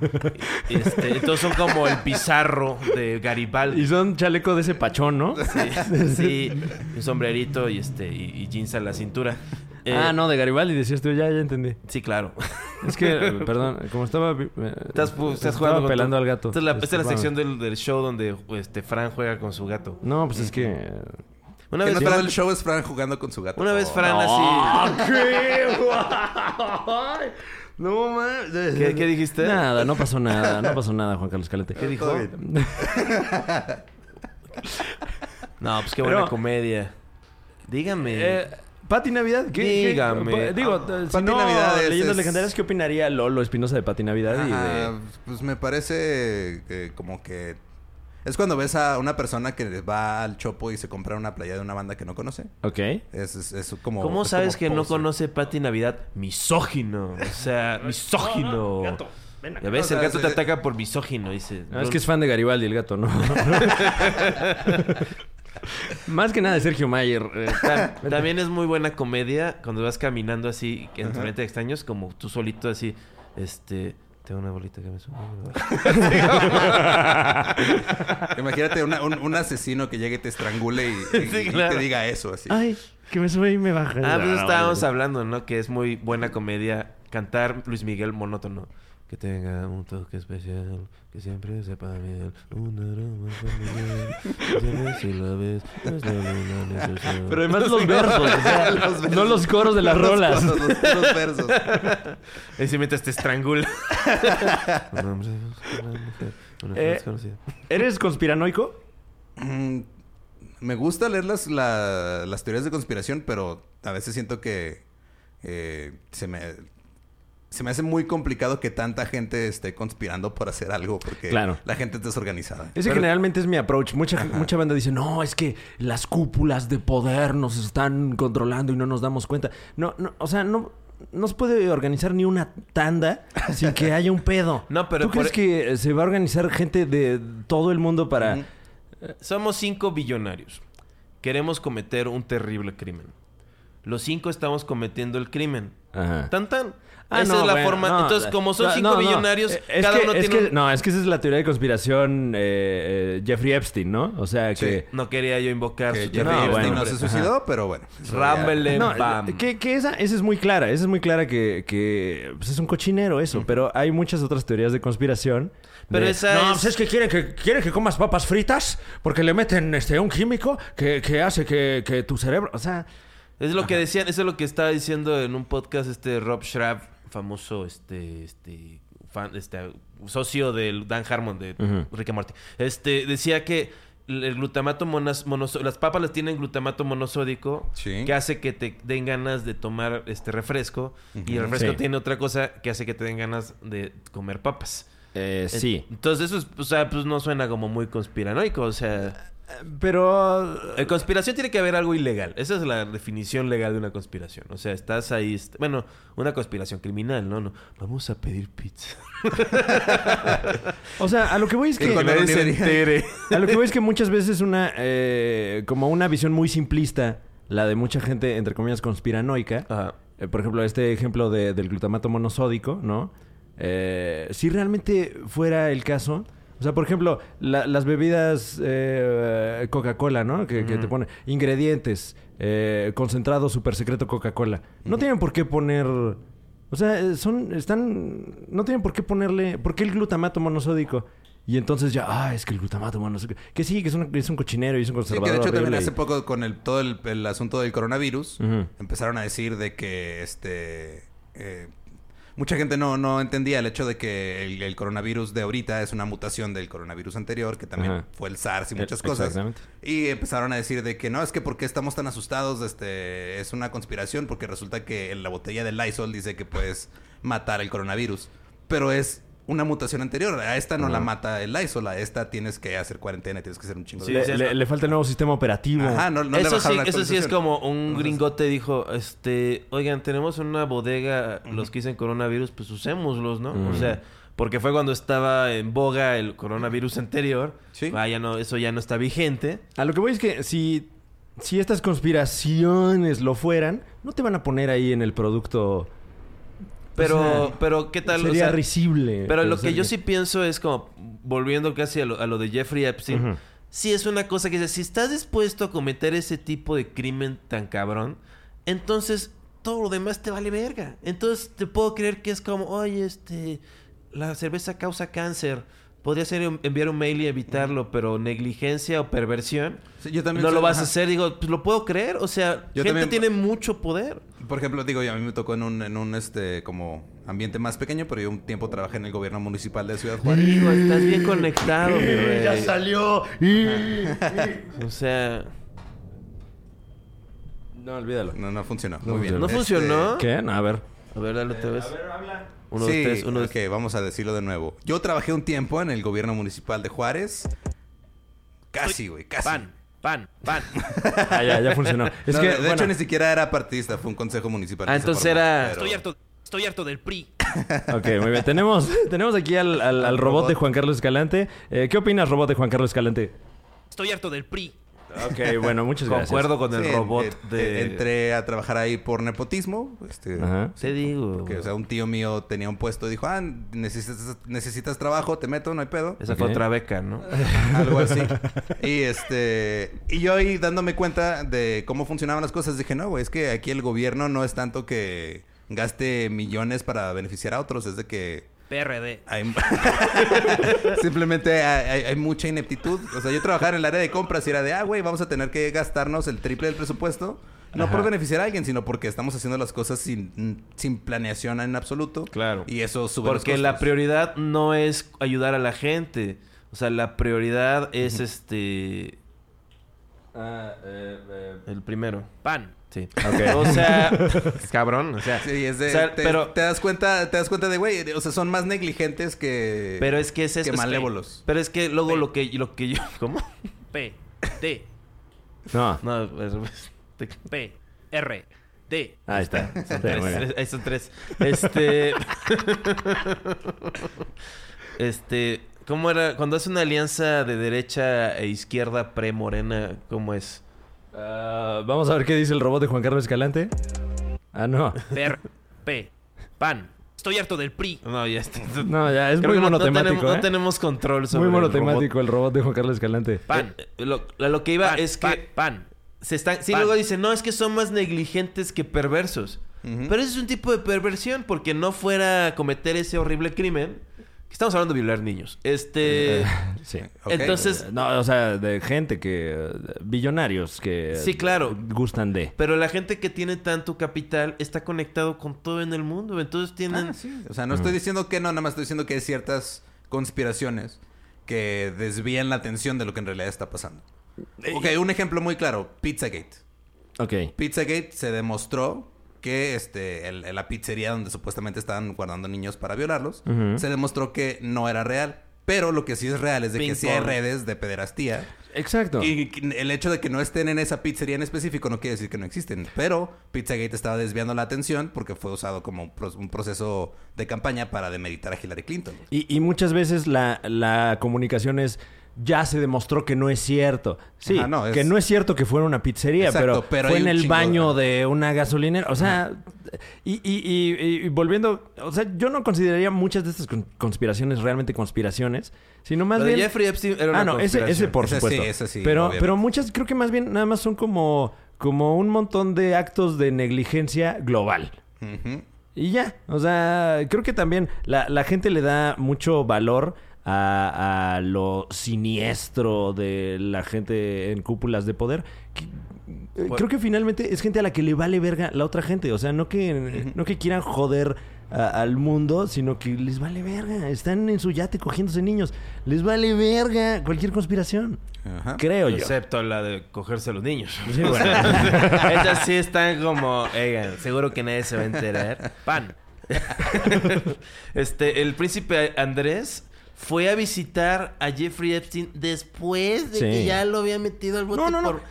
Este, entonces son como el pizarro de Garibaldi. Y son chaleco de ese pachón, ¿no? Sí, sí, un sombrerito y este y, y jeans a la cintura. Eh, ah, no, de Garibaldi decías tú, ya, ya entendí. Sí, claro. Es que, eh, perdón, como estaba... eh, Estás, pu- estás estaba jugando con pelando tu- al gato. Esta es la, esta es la Discúlpame. sección del, del show donde este Fran juega con su gato. No, pues es que... Una Que vez, no el show es Fran jugando con su gato. una vez Oh. Fran así. ¿Qué? No, man. ¿Qué, qué dijiste? Nada, no pasó nada. No pasó nada, Juan Carlos Calete. ¿Qué dijo? No, pues qué buena Pero- comedia. Dígame. Eh, Pati Navidad, ¿qué? Dígame. digo, Ah, eh, si Pati no, Navidad es- leyendas es- legendarias, ¿qué opinaría Lolo Espinosa de Pati Navidad? y Ajá, de... Pues me parece que como que... Es cuando ves a una persona que va al chopo y se compra una playa de una banda que no conoce. Ok. Es, es, es como... ¿Cómo es sabes como que no conoce Pati Navidad? Misógino. O sea, misógino. Ya ves, O sea, el gato te ataca por misógino, dice. Ah, es que es fan de Garibaldi el gato, ¿no? Más que nada de Sergio Mayer. eh, Ta- También es muy buena comedia cuando vas caminando así en tu frente de extraños, como tú solito así, este, tengo una bolita que me sube. Imagínate una- un, un asesino que llegue y te estrangule y, y- Sí, y claro. te diga eso así. Ay, que me sube y me baja. Ah, pues No, estábamos hablando, ¿no? Que es muy buena comedia cantar Luis Miguel monótono. Que tenga un toque especial, que siempre sepa bien, un aroma familiar, que si la ves, es la luna necesaria. Pero además los versos, o sea, Los versos. no los coros de las Los rolas. coros, los puros versos. Ahí sí mientras te estrangula. Un hombre, una mujer, una Eh, desconocida. ¿Eres conspiranoico? Mm, Me gusta leer las, la- las teorías de conspiración, pero a veces siento que eh, se me... Se me hace muy complicado que tanta gente esté conspirando por hacer algo porque Claro. la gente es desorganizada. Ese generalmente es mi approach. Mucha, mucha banda dice, no, es que las cúpulas de poder nos están controlando y no nos damos cuenta. No, no, o sea, no, no se puede organizar ni una tanda sin que haya un pedo. No, pero ¿Tú por- crees que eh, se va a organizar gente de todo el mundo para... Ujú. Somos cinco billonarios. Queremos cometer un terrible crimen. Los cinco estamos cometiendo el crimen. Ajá. Tan tan. Ah, esa no, es la bueno, forma. no, Entonces, como son no, cinco no, es cada que- uno es tiene que- un- No, es que esa es la teoría de conspiración eh, eh, Jeffrey Epstein, ¿no? O sea que... No quería yo invocar Que su Jeffrey No, Epstein bueno, no se suicidó, pero bueno. No, Bam. que, que esa, esa es muy clara, esa es muy clara que, que pues, es un cochinero eso, pero hay muchas otras teorías de conspiración. Pero de, esa no, es- pues es que quieren que quieren que comas papas fritas porque le meten este un químico que, que hace que, que tu cerebro, o sea, Es lo que decían, eso es lo que estaba diciendo en un podcast este Rob Schrab, famoso este este fan, este socio del Dan Harmon de Ujú. Rick and Morty. Este decía que el glutamato monas, monoso- las papas las tienen glutamato monosódico Sí. que hace que te den ganas de tomar este refresco y el refresco Sí. tiene otra cosa que hace que te den ganas de comer papas. eh, sí. Entonces eso es, o sea, pues no suena como muy conspiranoico, o sea, Pero en conspiración tiene que haber algo ilegal. Esa es la definición legal de una conspiración. O sea, estás ahí... Bueno, una conspiración criminal, ¿no? no. Vamos a pedir pizza. o sea, a lo que voy es Que que nadie se entere. A lo que voy es que muchas veces una eh, como una visión muy simplista, la de mucha gente entre comillas conspiranoica, Ajá. Eh, por ejemplo, este ejemplo de- del glutamato monosódico, ¿no? Eh, si realmente fuera el caso, o sea, por ejemplo, la- las bebidas eh, Coca-Cola, ¿no? Que, que te ponen ingredientes, eh, concentrado super secreto Coca-Cola. No tienen por qué poner... O sea, eh, son, están... No tienen por qué ponerle... ¿Por qué el glutamato monosódico? Y entonces ya, ah, es que el glutamato, qué. Que sí, que es un, es un cochinero y es un Sí, que conservador. de hecho también hace poco con el todo el, el asunto del coronavirus empezaron a decir de que este eh, mucha gente no, no entendía el hecho de que el, el coronavirus de ahorita es una mutación del coronavirus anterior, que también Ajá. fue el SARS y muchas Eh, cosas. exactamente. Y empezaron a decir de que no, es que porque estamos tan asustados, este, es una conspiración, porque resulta que en la botella del Lysol dice que puedes matar el coronavirus. Pero es una mutación anterior. A esta no la mata el Lysol, a esta tienes que hacer cuarentena, tienes que hacer un chingo Sí, de Le, sí, le- le falta el nuevo sistema operativo. Ajá, no, no le eso, sí, la eso sí es como un Entonces- gringote dijo, este, oigan, tenemos una bodega, los que dicen coronavirus, pues usémoslos, ¿no? O sea, porque fue cuando estaba en boga el coronavirus anterior. Sí. Ah, ya no, eso ya no está vigente. A lo que voy es que si, si estas conspiraciones lo fueran, no te van a poner ahí en el producto. Pero, O sea, pero ¿qué tal? O Sería sea, risible. Pero lo que yo sí pienso es como, volviendo casi a lo, a lo de Jeffrey Epstein, Ujú. sí es una cosa que dice, si estás dispuesto a cometer ese tipo de crimen tan cabrón, entonces todo lo demás te vale verga. Entonces te puedo creer que es como, oye, este, la cerveza causa cáncer. Podría ser en- enviar un mail y evitarlo, pero negligencia o perversión, Sí, yo también no soy- lo vas a hacer. Digo, pues lo puedo creer. O sea, Yo gente también- tiene mucho poder. Por ejemplo, digo, yo a mí me tocó en un, en un este, como ambiente más pequeño, pero yo un tiempo trabajé en el gobierno municipal de Ciudad Juárez. Digo, estás bien conectado, mi rey. Ya salió. O sea, no, olvídalo. No, no funcionó. No Muy bien. ¿no Este, funcionó? ¿Qué? No, a ver. A ver, dale otra vez. Uno, sí, dos, tres, uno, dos, ok, vamos a decirlo de nuevo. Yo trabajé un tiempo en el gobierno municipal de Juárez. Casi, güey, casi. Pan, pan, pan. Ah, ya, ya funcionó. Es No, que, de, de bueno, hecho, ni siquiera era partidista, fue un consejo municipal. Ah, entonces formó, era- pero- Estoy harto, estoy harto del PRI. Ok, muy bien. Tenemos, tenemos aquí al, al- al Al robot, robot. de Juan Carlos Escalante. Eh, ¿Qué opinas, robot de Juan Carlos Escalante? Estoy harto del PRI. Ok, bueno, muchas gracias. Concuerdo con el Sí, robot de... Entré a trabajar ahí por nepotismo. Este, Ajá. Te digo. Porque, o sea, un tío mío tenía un puesto y dijo, ah, necesitas, necesitas trabajo, te meto, no hay pedo. Esa fue otra beca, ¿no? Algo así. Y este. Y yo ahí dándome cuenta de cómo funcionaban las cosas, dije, no, güey, es que aquí el gobierno no es tanto que gaste millones para beneficiar a otros, es de que. PRD. Hay... Simplemente hay, mucha ineptitud. O sea, yo trabajaba en el área de compras y era de, ah, güey, vamos a tener que gastarnos el triple del presupuesto. No por beneficiar a alguien, sino porque estamos haciendo las cosas sin, sin planeación en absoluto. Claro. Y eso sube los Porque la costos. prioridad no es ayudar a la gente. O sea, la prioridad es este... Ah, eh, El primero. Pan. Sí. O sea, cabrón. O sea, Sí, es de, o sea, te, pero, te das cuenta, te das cuenta de, güey, o sea, son más negligentes que... pero es que es eso. que es malévolos. Pero es que luego lo que, lo que yo... ¿Cómo? P, D, No, No, es- P, R, D. ahí está. Sí, Tres, son tres. Este. este. ¿Cómo era? Cuando hace una alianza de derecha e izquierda pre-morena, ¿cómo es? Ah, vamos a ver qué dice el robot de Juan Carlos Escalante. Ah, no. Per, P, pan. Estoy harto del PRI. No, ya está. No, ya es Creo muy que no- no monotemático, tenemos, no ¿eh? tenemos control sobre Muy el monotemático el robot de Juan Carlos Escalante. Pan. robot. Eh, lo, que iba Pan, es pan, que pan. se están. Sí, pan. luego dicen, no, es que son más negligentes que perversos. Pero ese es un tipo de perversión porque no fuera a cometer ese horrible crimen. Que Estamos hablando de violar niños. Este. Eh, sí. Ok. Entonces, No, o sea, de gente que... eh, Billonarios que... Sí, claro. Gustan de... Pero la gente que tiene tanto capital está conectado con todo en el mundo. Entonces tienen... Ah, sí. O sea, no estoy diciendo que no, nada más estoy diciendo que hay ciertas conspiraciones que desvían la atención de lo que en realidad está pasando. Ok, un ejemplo muy claro, Pizzagate. Ok. Pizzagate se demostró que este, el- la pizzería donde supuestamente estaban guardando niños para violarlos, se demostró que no era real. Pero lo que sí es real es de que sí hay redes de pederastía. Exacto. Y el hecho de que no estén en esa pizzería en específico no quiere decir que no existen. Pero Pizzagate estaba desviando la atención porque fue usado como un, pro- un proceso de campaña para demeritar a Hillary Clinton. Y, y muchas veces la, la comunicación es... Ya se demostró que no es cierto. Sí, Ajá, no, es- que no es cierto que fuera una pizzería, Exacto, pero, pero fue en el chingo baño de- de una gasolinera. O sea, y, y- y- y volviendo... O sea, yo no consideraría muchas de estas con- conspiraciones realmente conspiraciones, sino más bien... Jeffrey Epstein era una Ah, no, ese, ese por Ese sí, supuesto. ese sí, pero, obviamente. pero muchas creo que más bien nada más son como, como un montón de actos de negligencia global. Y ya, o sea, creo que también la, la gente le da mucho valor a, a lo siniestro de la gente en cúpulas de poder. que- eh, Creo que finalmente es gente a la que le vale verga la otra gente. O sea, no que, no que quieran joder a- al mundo, sino que les vale verga. Están en su yate cogiéndose niños. Les vale verga cualquier conspiración. Ajá. Creo yo. Excepto la de cogerse a los niños. Sí, bueno. Esas sí están como, seguro que nadie se va a enterar. Pan. este, el príncipe Andrés fue a visitar a Jeffrey Epstein después de Sí. que ya lo había metido al bote No, no, no. por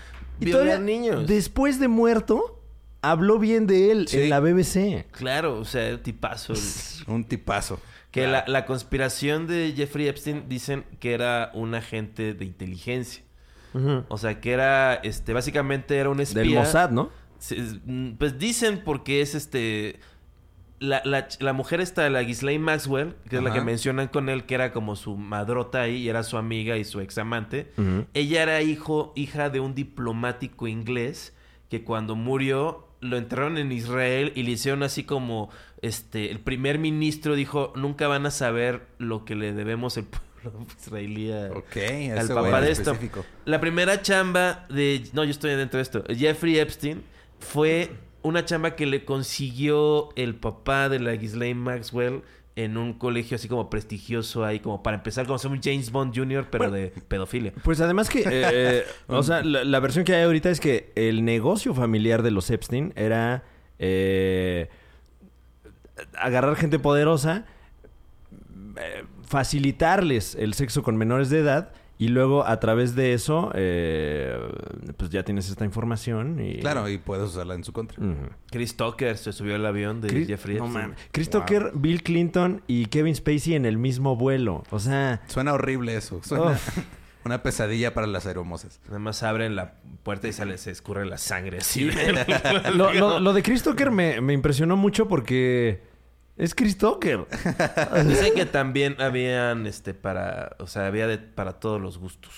Y violar todavía, niños. Después de muerto, habló bien de él Sí. en la BBC. Claro, o sea, tipazo. Un tipazo. Que la, la conspiración de Jeffrey Epstein dicen que era un agente de inteligencia. O sea, que era, este, básicamente era un espía. Del Mossad, ¿no? Mm, Pues dicen porque es este. La, la, mujer esta, la Ghislaine Maxwell, que es la que mencionan con él, que era como su madrota ahí, y era su amiga y su ex amante. Ujú. Ella era hijo, hija de un diplomático inglés que cuando murió lo enterraron en Israel y le hicieron así como este el primer ministro dijo nunca van a saber lo que le debemos el pueblo israelí a- Ok, al papá de esto. específico. La primera chamba de... No, yo estoy dentro de esto. Jeffrey Epstein fue una chamba que le consiguió el papá de la Ghislaine Maxwell en un colegio así como prestigioso ahí, como para empezar como ser un James Bond Jr., pero de pedofilia. Pues además que, eh, o sea, la, la versión que hay ahorita es que el negocio familiar de los Epstein era eh, agarrar gente poderosa, eh, facilitarles el sexo con menores de edad y luego a través de eso, eh, pues ya tienes esta información y... Claro, y puedes usarla en su contra. Chris Tucker se subió al avión de Chris- Jeffrey no mames. Chris Tucker, Bill Clinton y Kevin Spacey en el mismo vuelo. O sea, Suena horrible eso. Suena una pesadilla para las aeromosas. Nada más abren la puerta y sale, se escurre la sangre así. lo, lo- lo de Chris Tucker me, me impresionó mucho porque es Chris Tucker. Que también habían, este, para... O sea, había de, para todos los gustos.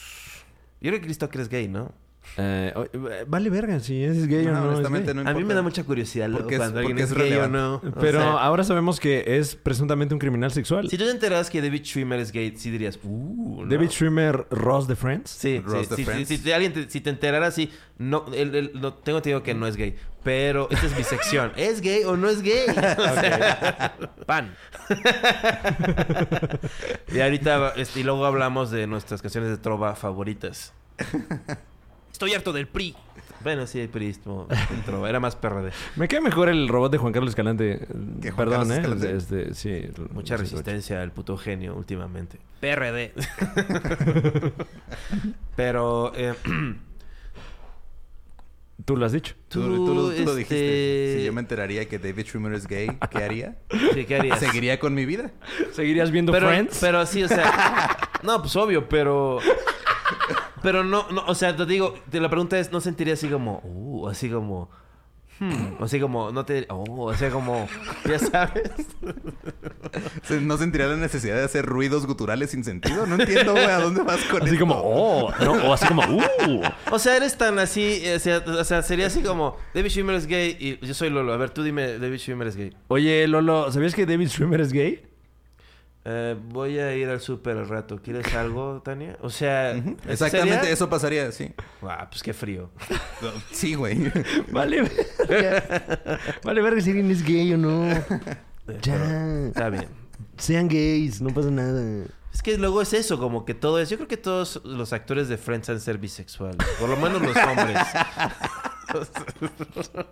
Yo creo que Chris Tucker es gay, ¿no? Eh, eh, vale verga si es gay o No, no. es honestamente gay. no A mí me da mucha curiosidad luego Porque es- cuando alguien es, es gay o no. O Pero sea, ahora sabemos que es presuntamente un criminal sexual. si tú te enteras que David Schwimmer es gay, sí dirías, uh, ¿no? David Schwimmer, Ross de Friends. Sí, Ross sí, the sí, Friends. sí, si, alguien te, si te enterara así, no, él, él- no, tengo entendido que no es gay, pero esta es mi sección. ¿Es gay o no es gay? Pan. y ahorita, este, y luego hablamos de nuestras canciones de trova favoritas. Estoy harto del PRI. Bueno, sí, perismo en trova, era más PRD. Me queda mejor el robot de Juan Carlos Escalante. Que Juan Perdón, Carlos ¿eh? Escalante. Este, sí, Mucha resistencia al puto genio últimamente. PRD. Pero, eh, Tú lo has dicho. Tú, tú lo- tú lo este, dijiste. Si yo me enteraría que David Schwimmer es gay, ¿qué haría? sí, ¿qué harías? ¿Seguiría con mi vida? ¿Seguirías viendo pero, Friends? Pero sí, o sea. no, pues obvio, pero. Pero no, no, o sea, te digo, te- la pregunta es, ¿no sentirías así como, uh, así como, hmm, así como, no te, oh, o sea, como, ya sabes? ¿No sentiría la necesidad de hacer ruidos guturales sin sentido? No entiendo, güey, ¿a dónde vas con Así esto? como, oh, no, o así como, uh. O sea, eres tan así, o sea, o sea, sería así como, David Schwimmer es gay y yo soy Lolo. A ver, tú dime, David Schwimmer es gay. Oye, Lolo, ¿sabías que David Schwimmer es gay? Eh, voy a ir al súper al rato. ¿Quieres algo, Tania? O sea, Ujú, ¿eso Exactamente, sería? eso pasaría, sí. Ah, pues qué frío. Sí, güey. Vale. Vale, verga si alguien es gay o no. Ya. Está bien. Sean gays, no pasa nada. Es que luego es eso, como que todo es. Yo creo que todos los actores de Friends han ser bisexuales. Por lo menos los hombres.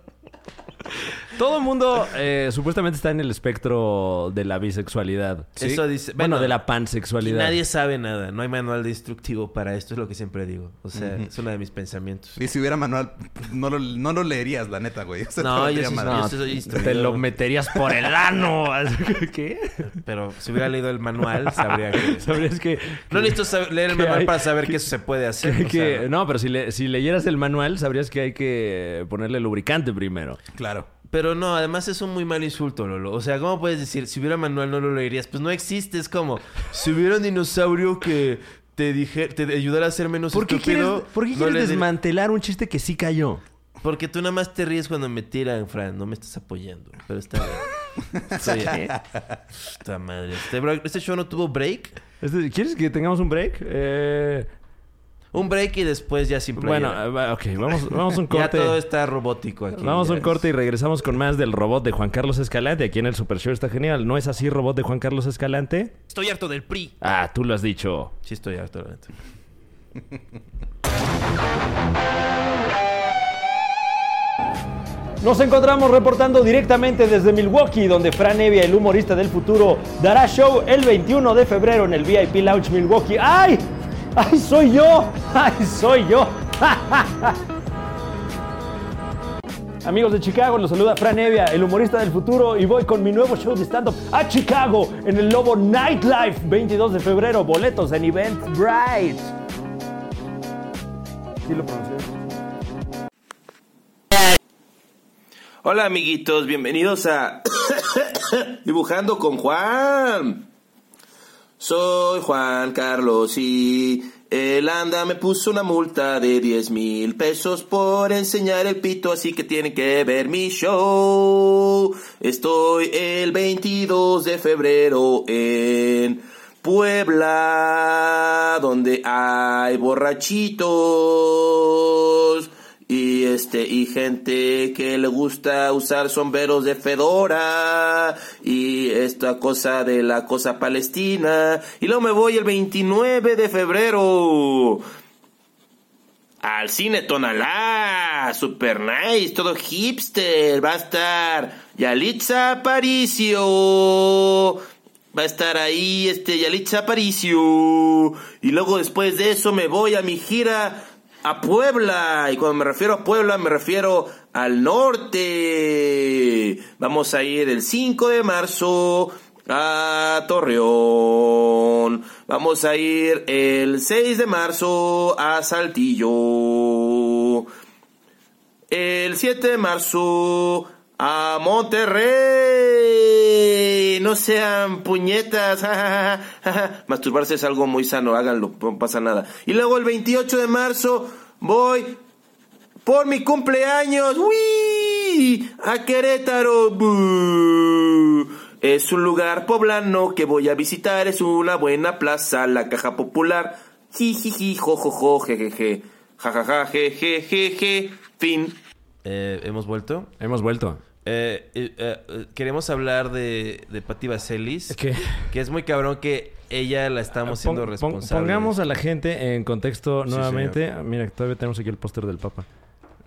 Todo el mundo eh, supuestamente está en el espectro de la bisexualidad. Eso dice. Bueno, de la pansexualidad. nadie sabe nada. No hay manual de instructivo para esto, es lo que siempre digo. O sea, es uno de mis pensamientos. Y si hubiera manual, no lo, no lo leerías, la neta, güey. O sea, No, te yo sí- no. No, soy instruido. te lo meterías por el ano. ¿Qué? Pero si hubiera leído el manual, sabría que. Sabrías que... No necesito saber- leer el que manual hay- para saber que eso se puede hacer. que- o que- sea, no, pero si, le- si leyeras el manual, sabrías que hay que ponerle lubricante primero. Claro. Pero no, además es un muy mal insulto, Lolo. O sea, ¿cómo puedes decir, si hubiera manual no lo leerías? Pues no existe, es como, si hubiera un dinosaurio que te dije, te ayudara a ser menos ¿Por qué estúpido. quieres, ¿por qué no quieres desmantelar un chiste que sí cayó? Porque tú nada más te ríes cuando me tiran, Fran. No me estás apoyando. Pero está bien. Estoy Puta madre. Este, bro- este show no tuvo break. Este, ¿Quieres que tengamos un break? Eh, Un break y después ya sin bueno, playera. va- ok, vamos, vamos a un ya corte. todo está robótico aquí. Vamos a un ya. corte y regresamos con más del robot de Juan Carlos Escalante. Aquí en el Super Show está genial. ¿No es así, robot de Juan Carlos Escalante? Estoy harto del PRI. Ah, tú lo has dicho. Sí estoy harto, la neta. Nos encontramos reportando directamente desde Milwaukee, donde Fran Evia, el humorista del futuro, dará show el 21 de febrero en el VIP Lounge Milwaukee. ¡Ay! ¡Ay, soy yo! ¡Ay, soy yo! Amigos de Chicago, los saluda Fran Evia, el humorista del futuro, y voy con mi nuevo show de stand-up a Chicago en el Lobo Nightlife, 22 de febrero. Boletos en Eventbrite. ¿Sí lo? Hola amiguitos, bienvenidos a Dibujando con Juan. Soy Juan Carlos y el anda me puso una multa de 10 mil pesos por enseñar el pito, así que tienen que ver mi show. Estoy el 22 de febrero en Puebla, donde hay borrachitos. Y este, y gente que le gusta usar sombreros de fedora. Y esta cosa de la cosa palestina. Y luego me voy el 29 de febrero. Al cine Tonalá, super nice, todo hipster, va a estar Yalitza Aparicio, va a estar ahí este Yalitza Aparicio, y luego después de eso me voy a mi gira a Puebla, y cuando me refiero a Puebla me refiero al norte, vamos a ir el 5 de marzo a Torreón. Vamos a ir el 6 de marzo a Saltillo. El 7 de marzo a Monterrey. No sean puñetas. Masturbarse es algo muy sano, háganlo, no pasa nada. Y luego el 28 de marzo voy por mi cumpleaños. ¡Uy! A Querétaro. Es un lugar poblano que voy a visitar. Es una buena plaza, la caja popular. Jijiji, jojojo, jejeje. Jajaja, jejejeje. Fin. Eh, ¿Hemos vuelto? Hemos vuelto. Eh, eh, queremos hablar de, de Patti Vaselis. ¿Qué? Que es muy cabrón que ella la estamos siendo Pon- pon- responsable. Pongamos a la gente en contexto nuevamente. Ah, Mira, todavía tenemos aquí el póster del Papa.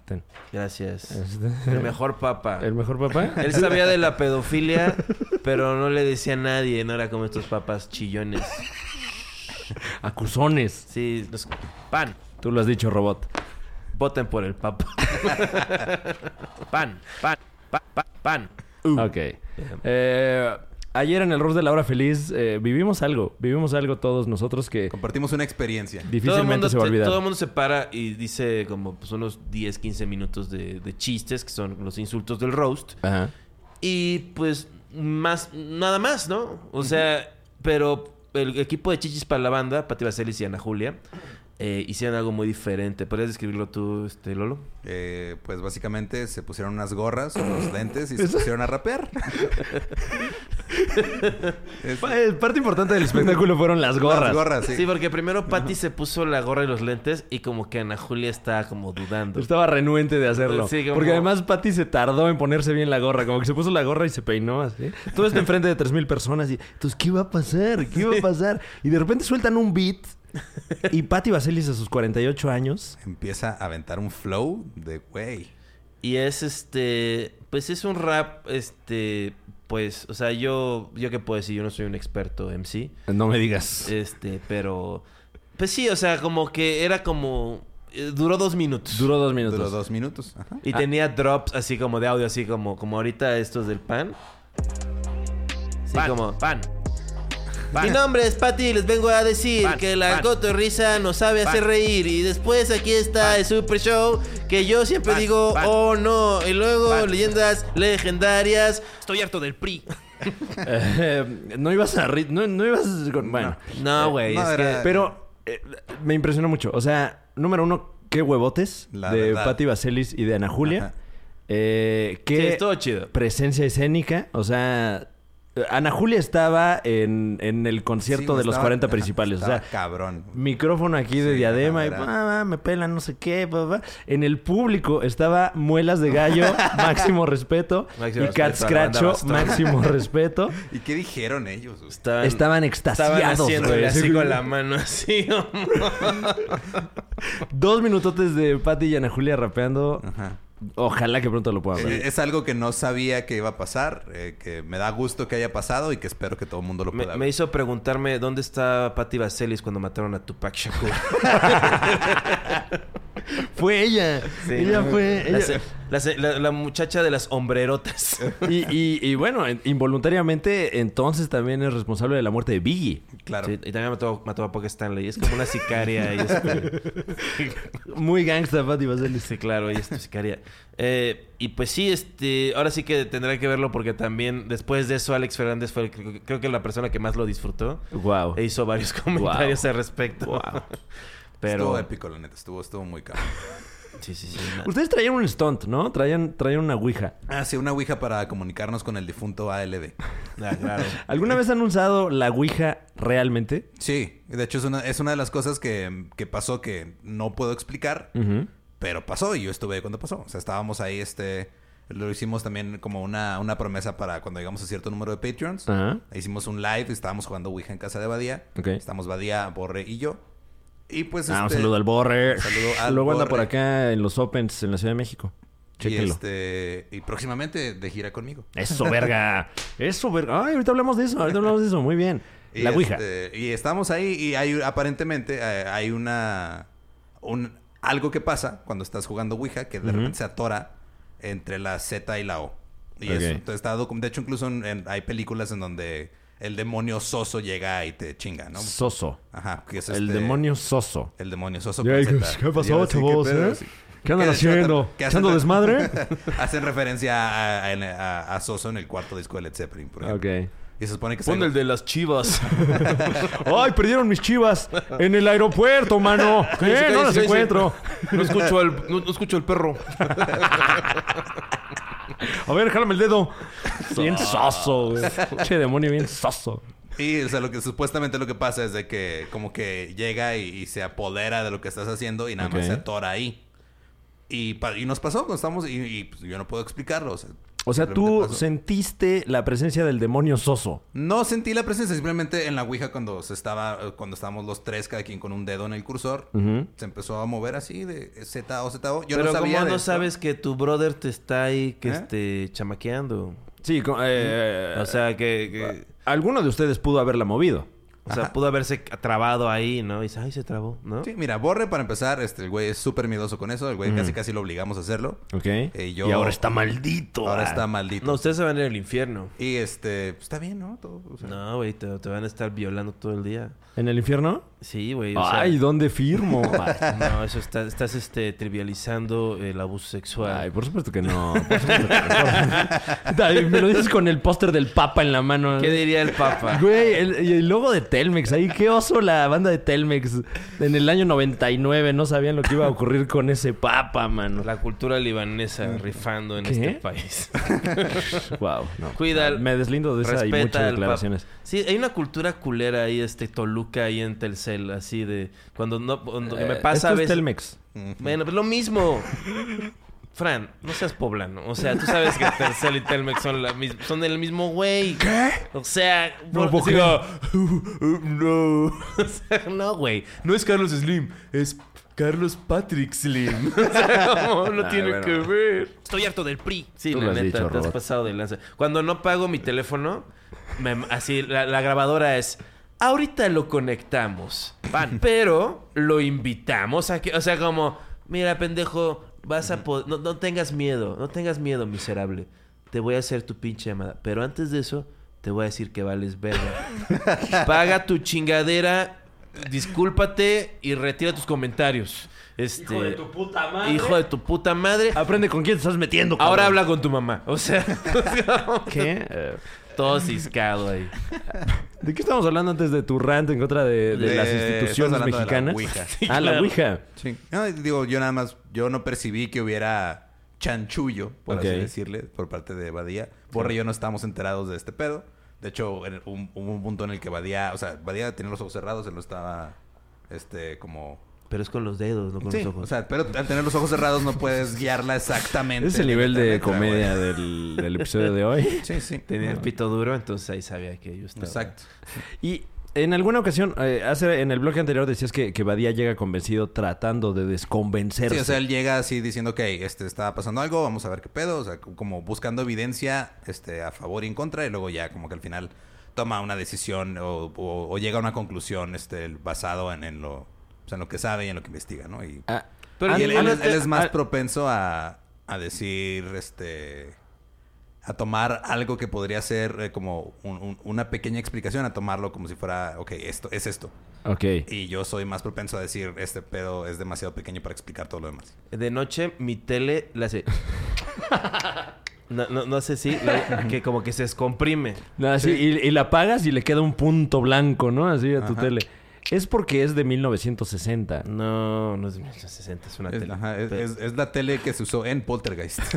Ten. Gracias. Este- El mejor papa. ¿El mejor Papa? Él sabía de la pedofilia, pero no le decía a nadie. No era como estos papas chillones. Acusones. Sí, los- Pan. Tú lo has dicho, robot. Voten por el papa. Pan. Pan. Pa- pa- pan. Ok. Eh, ayer en el Rose de la Hora Feliz eh, vivimos algo. Vivimos algo todos nosotros que Compartimos una experiencia. Todo el, difícilmente mundo, se va a olvidar. todo el mundo se para y dice como pues, unos 10, 15 minutos de, de chistes, que son los insultos del roast. Ajá. Y pues más, nada más, ¿no? O sea, pero el equipo de Chichis para la banda, Pati Vaselis y Ana Julia, eh, hicieron algo muy diferente. ¿Podrías describirlo tú, este, Lolo? Eh, pues básicamente se pusieron unas gorras, unos lentes y se pusieron a rapear. Es- eh, Parte importante del espectáculo fueron las gorras. Las gorras, sí. Sí, porque primero Patti se puso la gorra y los lentes y como que Ana Julia está como dudando. Estaba renuente de hacerlo. Sí, como- Porque además Patty se tardó en ponerse bien la gorra. Como que se puso la gorra y se peinó así. Todo esto enfrente de 3.000 personas. Y, entonces, ¿qué iba a pasar? ¿Qué iba a pasar? Y de repente sueltan un beat. Y Patty Vaselis a sus 48 años. Empieza a aventar un flow de güey. Y es este, pues es un rap, este, pues, o sea, yo, yo qué puedo decir, yo no soy un experto MC, No me digas. este, pero, pues sí, o sea, como que era como, eh, duró dos minutos. Duró dos minutos. Duró dos minutos. Ajá. Y tenía drops así como de audio, así como, como ahorita estos del pan. Sí, Pan. como, Pan. Mi nombre es Patty y les vengo a decir Pan, que la pan. cotorrisa nos sabe Pan. hacer reír. Y después aquí está el Super Show que yo siempre digo, oh no. Y luego leyendas legendarias. Estoy harto del PRI. Eh, no ibas a... No, no ibas... con- Bueno. No, güey. era- que... Pero eh, me impresionó mucho. O sea, número uno, qué huevotes La de verdad. Patty Vaselis y de Ana Julia. Ajá. Eh, Sí, qué estuvo chido. presencia escénica. O sea, eh, Ana Julia estaba en, en el concierto Sí, de los estaba- 40 ajá, principales. O estaba sea, cabrón. micrófono aquí de Sí, diadema y "Ah, me pelan no sé qué. pa, pa". En el público estaba Muelas de Gallo, máximo respeto. Máximo y Cat Scratcho, máximo respeto. ¿Y qué dijeron ellos? Estaban, Estaban estaban extasiados. haciéndole güey. así con la mano, así. Dos minutotes de Patty y Ana Julia rapeando. Ajá. Ojalá que pronto lo puedan ver. Eh, Es algo que no sabía que iba a pasar, eh, que me da gusto que haya pasado y que espero que todo el mundo lo Me, pueda me ver. hizo preguntarme dónde está Patti Vaselis cuando mataron a Tupac Shakur. Fue ella. Ella fue. La, ella- la se- la- la muchacha de las hombrerotas. Y, y- y bueno, en- involuntariamente, entonces también es responsable de la muerte de Biggie. Claro. Sí, y también mató, mató a Pac Stanley. Es como una sicaria. y es- Muy gangsta, Patty Vaselis. Sí, claro, ella es tu sicaria. Eh, y pues sí, este, ahora sí que tendré que verlo porque también después de eso Alex Fernández fue el- creo, creo que la persona que más lo disfrutó Wow. e hizo varios comentarios Wow. al respecto. Wow. Pero Estuvo épico, la neta. Estuvo, estuvo muy caro. Sí, sí, Ustedes traían un stunt, ¿no? Traían, traían una ouija. Ah, sí, una ouija para comunicarnos con el difunto ALB. Ah, claro. ¿Alguna vez han usado la ouija realmente? Sí, de hecho es una, es una de las cosas que, que pasó que no puedo explicar, pero pasó y yo estuve ahí cuando pasó. O sea, estábamos ahí, este... Lo hicimos también como una, una promesa para cuando llegamos a cierto número de Patreons. Ajá. Hicimos un live, estábamos jugando Ouija en casa de Badía. Ok. Estamos Badía, Borre y yo. Y pues Ah, un este, saludo al Borre. un saludo al Luego anda por acá en los Opens en la Ciudad de México. Y, Chéquenlo. este, y próximamente de gira conmigo. Eso, verga. Eso, verga. Ay, ahorita hablamos de eso. Ahorita hablamos de eso. Muy bien. Y La ouija. este, y estamos ahí y hay aparentemente eh, hay una un algo que pasa cuando estás jugando Ouija que de repente se atora entre la Z y la O. Y Ok. eso, entonces está de hecho incluso en- en- hay películas en donde el demonio soso llega y te chinga, ¿no? Soso. Ajá, que es El este- demonio soso. el demonio soso ¿qué- qué pasó, chavos, ¿qué eh? ¿Qué andan haciendo? que hacen ¿Echando re- desmadre? hacen referencia a, a- a- a Soso en el cuarto disco de Led Zeppelin, por ejemplo. Ok. Y se supone que Pon el de las chivas. ¡Ay, perdieron mis chivas! ¡En el aeropuerto, mano! ¿Qué? No las encuentro. No escucho al, no, no escucho al perro. A ver, jálame el dedo. Bien soso, güey. Che, demonio, bien soso. Y, o sea, lo que supuestamente lo que pasa es de que como que llega y, y se apodera de lo que estás haciendo y nada más se atora ahí. Y, nos pasó cuando estamos y, y, pues, yo no puedo explicarlo. O sea, O sea, tú sentiste la presencia del demonio soso. No sentí la presencia, simplemente en la Ouija cuando se estaba, cuando estábamos los tres, cada quien con un dedo en el cursor, se empezó a mover así de Z o Z O. Yo Pero no sabía ¿cómo no esto. sabes que tu brother te está ahí que ¿Eh? esté chamaqueando? Sí, eh, O sea, que... que- alguno de ustedes pudo haberla movido. O sea, pudo haberse trabado ahí, ¿no? Y dice, ay, se trabó, ¿no? Sí, mira, Borre para empezar, este, el güey es súper miedoso con eso, el güey casi casi lo obligamos a hacerlo. Ok. Eh, yo- Y ahora está maldito. Ahora ah. está maldito. No, ustedes se van a ir al infierno. Y este, pues, está bien, ¿no? Todo, o sea, No, güey, te, te van a estar violando todo el día. ¿En el infierno? Sí, güey. o sea, Ay, ¿dónde firmo? No, eso está, estás este, trivializando el abuso sexual. Ay, por supuesto que no. Por supuesto que no. Me lo dices con el póster del Papa en la mano. ¿Qué diría el Papa? Güey, el, y el logo de Telmex. Ahí, qué oso la banda de Telmex. En el año 99 no sabían lo que iba a ocurrir con ese Papa, mano. La cultura libanesa rifando en ¿Qué? este país. Wow, no. Cuida al- Me deslindo de esa y muchas declaraciones. Sí, hay una cultura culera ahí, este Toluca ahí en Telcel, así de cuando no cuando me Eh, pasa esto a es veces. Telmex. Bueno, pues lo mismo. Fran, no seas poblano. O sea, tú sabes que Telcel y Telmex son la mis- son el mismo güey. ¿Qué? O sea, digo, no. O sea, no, güey. No es Carlos Slim, es Carlos Patrick Slim. O sea, como no Ah, tiene bueno. que ver. Estoy harto del PRI. Sí, Tú la neta, dicho, te has pasado de lanza. Cuando no pago mi teléfono, me- así la, la grabadora es. Ahorita lo conectamos. Pan. Pero lo invitamos a que. O sea, como. Mira, pendejo, vas a poder. No, no tengas miedo. No tengas miedo, miserable. Te voy a hacer tu pinche llamada. Pero antes de eso, te voy a decir que vales verga. Paga tu chingadera. Discúlpate y retira tus comentarios. Este, Hijo de tu puta madre. Hijo de tu puta madre. Aprende con quién te estás metiendo, Ahora habla con tu mamá. O sea, ¿Qué? Todo ciscado ahí. ¿De qué estamos hablando antes de tu rant en contra de, de De- las instituciones hablando de la mexicanas? Ouija. ah, la. Ouija. Sí. No, digo, yo nada más, yo no percibí que hubiera chanchullo, por así decirle, por parte de Badía. Borre y yo no estábamos enterados de este pedo. De hecho, un- hubo un punto en el que Badía, o sea, Badía tenía los ojos cerrados, él no estaba, este, como... Pero es con los dedos, no con Sí, los ojos. o sea, pero al tener los ojos cerrados no puedes guiarla exactamente. Ese es el nivel de letra, comedia del, del episodio de hoy. Sí, sí. Tenía el pito duro, entonces ahí sabía que yo estaba. Exacto. Y en alguna ocasión, eh, hace, en el bloque anterior decías que, que Badía llega convencido tratando de desconvencerse. Sí, o sea, él llega así diciendo que este está pasando algo, vamos a ver qué pedo, o sea, como buscando evidencia este a favor y en contra y luego ya como que al final toma una decisión o, o- o llega a una conclusión este basado en, en lo o sea, en lo que sabe y en lo que investiga, ¿no? Y, Ah, Pero y él, es, te- él es más ah, propenso a, a decir este a tomar algo que podría ser eh, como un- un- una pequeña explicación, a tomarlo como si fuera, ok, esto es esto. Ok. Y yo soy más propenso a decir, este pedo es demasiado pequeño para explicar todo lo demás. De noche, mi tele la hace. No, no, no sé si. la- que como que se descomprime. No, así, y, y la apagas y le queda un punto blanco, ¿no? Así a tu Ajá. tele. Es porque es de 1960. No, no es de 1960, es una Es, tele. ajá, es- es- es la tele que se usó en Poltergeist.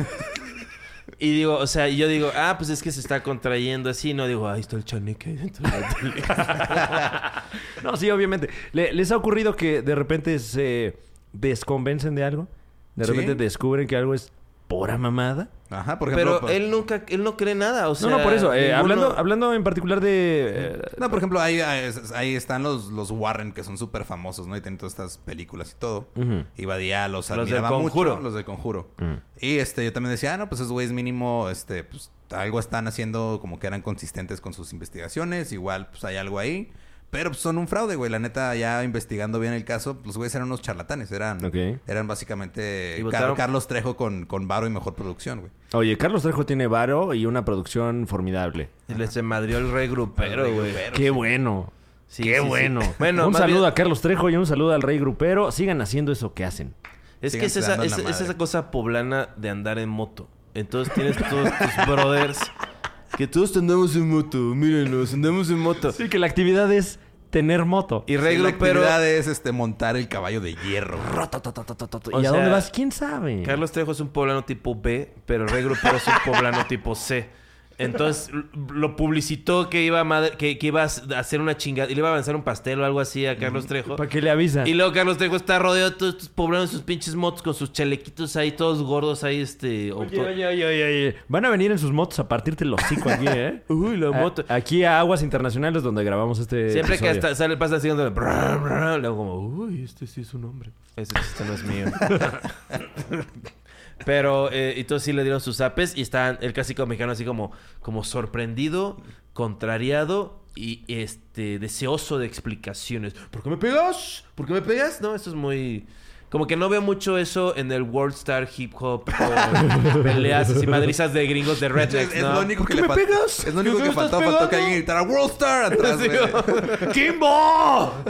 Y digo, o sea, yo digo, ah, pues es que se está contrayendo así. No digo, ahí está el chaneque ahí dentro de la tele. No, sí, obviamente. Le- ¿Les ha ocurrido que de repente se desconvencen de algo? De Sí. repente descubren que algo es pura mamada. Ajá, por ejemplo. Pero por- él nunca, él no cree nada. O sea, no, no, por eso. eh, ninguno- hablando, hablando en particular de... eh, No, por ejemplo, ahí, ahí ahí están los, los Warren, que son súper famosos, ¿no? Y tienen todas estas películas y todo. Ujú. Y Badía los Los admiraba del Conjuro. mucho, los del Conjuro. Mm. Y este, yo también decía, ah, no, pues esos güeyes mínimo, este, pues algo están haciendo como que eran consistentes con sus investigaciones. Igual, pues hay algo ahí. Pero pues, son un fraude, güey. La neta, ya investigando bien el caso, los güeyes eran unos charlatanes. Eran, eran básicamente Y Car- votaron- Carlos Trejo con, con varo y mejor producción, güey. Oye, Carlos Trejo tiene varo y una producción formidable. Y le se madrió el rey grupero, El rey güey. grupero. Qué bueno. Sí, Qué sí, sí. bueno. Bueno, un saludo bien- a Carlos Trejo y un saludo al Rey Grupero. Sigan haciendo eso que hacen. Es que es esa, es, es esa cosa poblana de andar en moto. Entonces tienes todos tus brothers que todos andamos en moto. Mírenos, andamos en moto. Sí, que la actividad es tener moto. Y rey Sí, la grupero... actividad es este, montar el caballo de hierro. ¿Y O a sea, dónde vas? ¿Quién sabe? Carlos Trejo es un poblano tipo B, pero rey grupero es un poblano tipo C. Entonces lo publicitó que iba a, madre- que, que iba a hacer una chingada. Y le iba a avanzar un pastel o algo así a Carlos Trejo. ¿Para qué le avisa? Y luego Carlos Trejo está rodeado de todos estos poblanos, sus pinches motos con sus chalequitos ahí, todos gordos ahí, este. Oye, oye, oye, oye. Van a venir en sus motos a partirte el hocico aquí, ¿eh? Uy, la A- moto. aquí a Aguas Internacionales donde grabamos este Siempre que hasta sale pasa brr, brr, luego como, uy, este sí es un hombre. Ese chiste no es mío. Pero, eh, y todos sí le dieron sus apes y está el clásico mexicano así como, como sorprendido, contrariado y este deseoso de explicaciones. ¿Por qué me pegas? ¿Por qué me pegas? No, eso es muy... Como que no veo mucho eso en el World Star Hip Hop o peleas así madrizas de gringos de Es, rednecks, es ¿no? lo único que ¿Por le faltó. pegas? Es lo único ¿Qué que faltó. Faltó que alguien gritara World Star atrás. ¡Kimbo!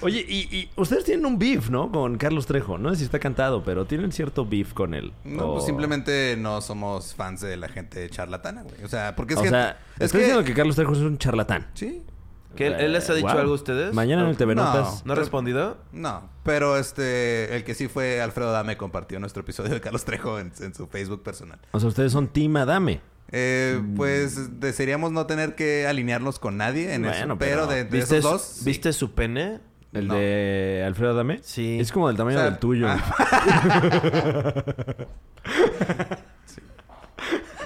Oye, y, y ustedes tienen un beef, ¿no? Con Carlos Trejo. No sé si está cantado, pero tienen cierto beef con él. No, O- pues simplemente no somos fans de la gente charlatana, güey. O sea, porque es o que... sea, es estoy diciendo que Carlos Trejo es un charlatán. Sí. ¿Que él, él les ha dicho Wow. algo a ustedes? Mañana en el TV No. Notas. ¿No ha respondido? No, pero este... El que sí fue Alfredo Dame compartió nuestro episodio de Carlos Trejo en, en su Facebook personal. O sea, ustedes son Team Adame. Eh, Mm. pues desearíamos no tener que alinearnos con nadie en Bueno, eso. pero Pero, de, de ¿Viste, esos dos... sí. ¿Viste su pene? ¿El No. de Alfredo Adame? Sí. Es como del tamaño O sea, del tuyo.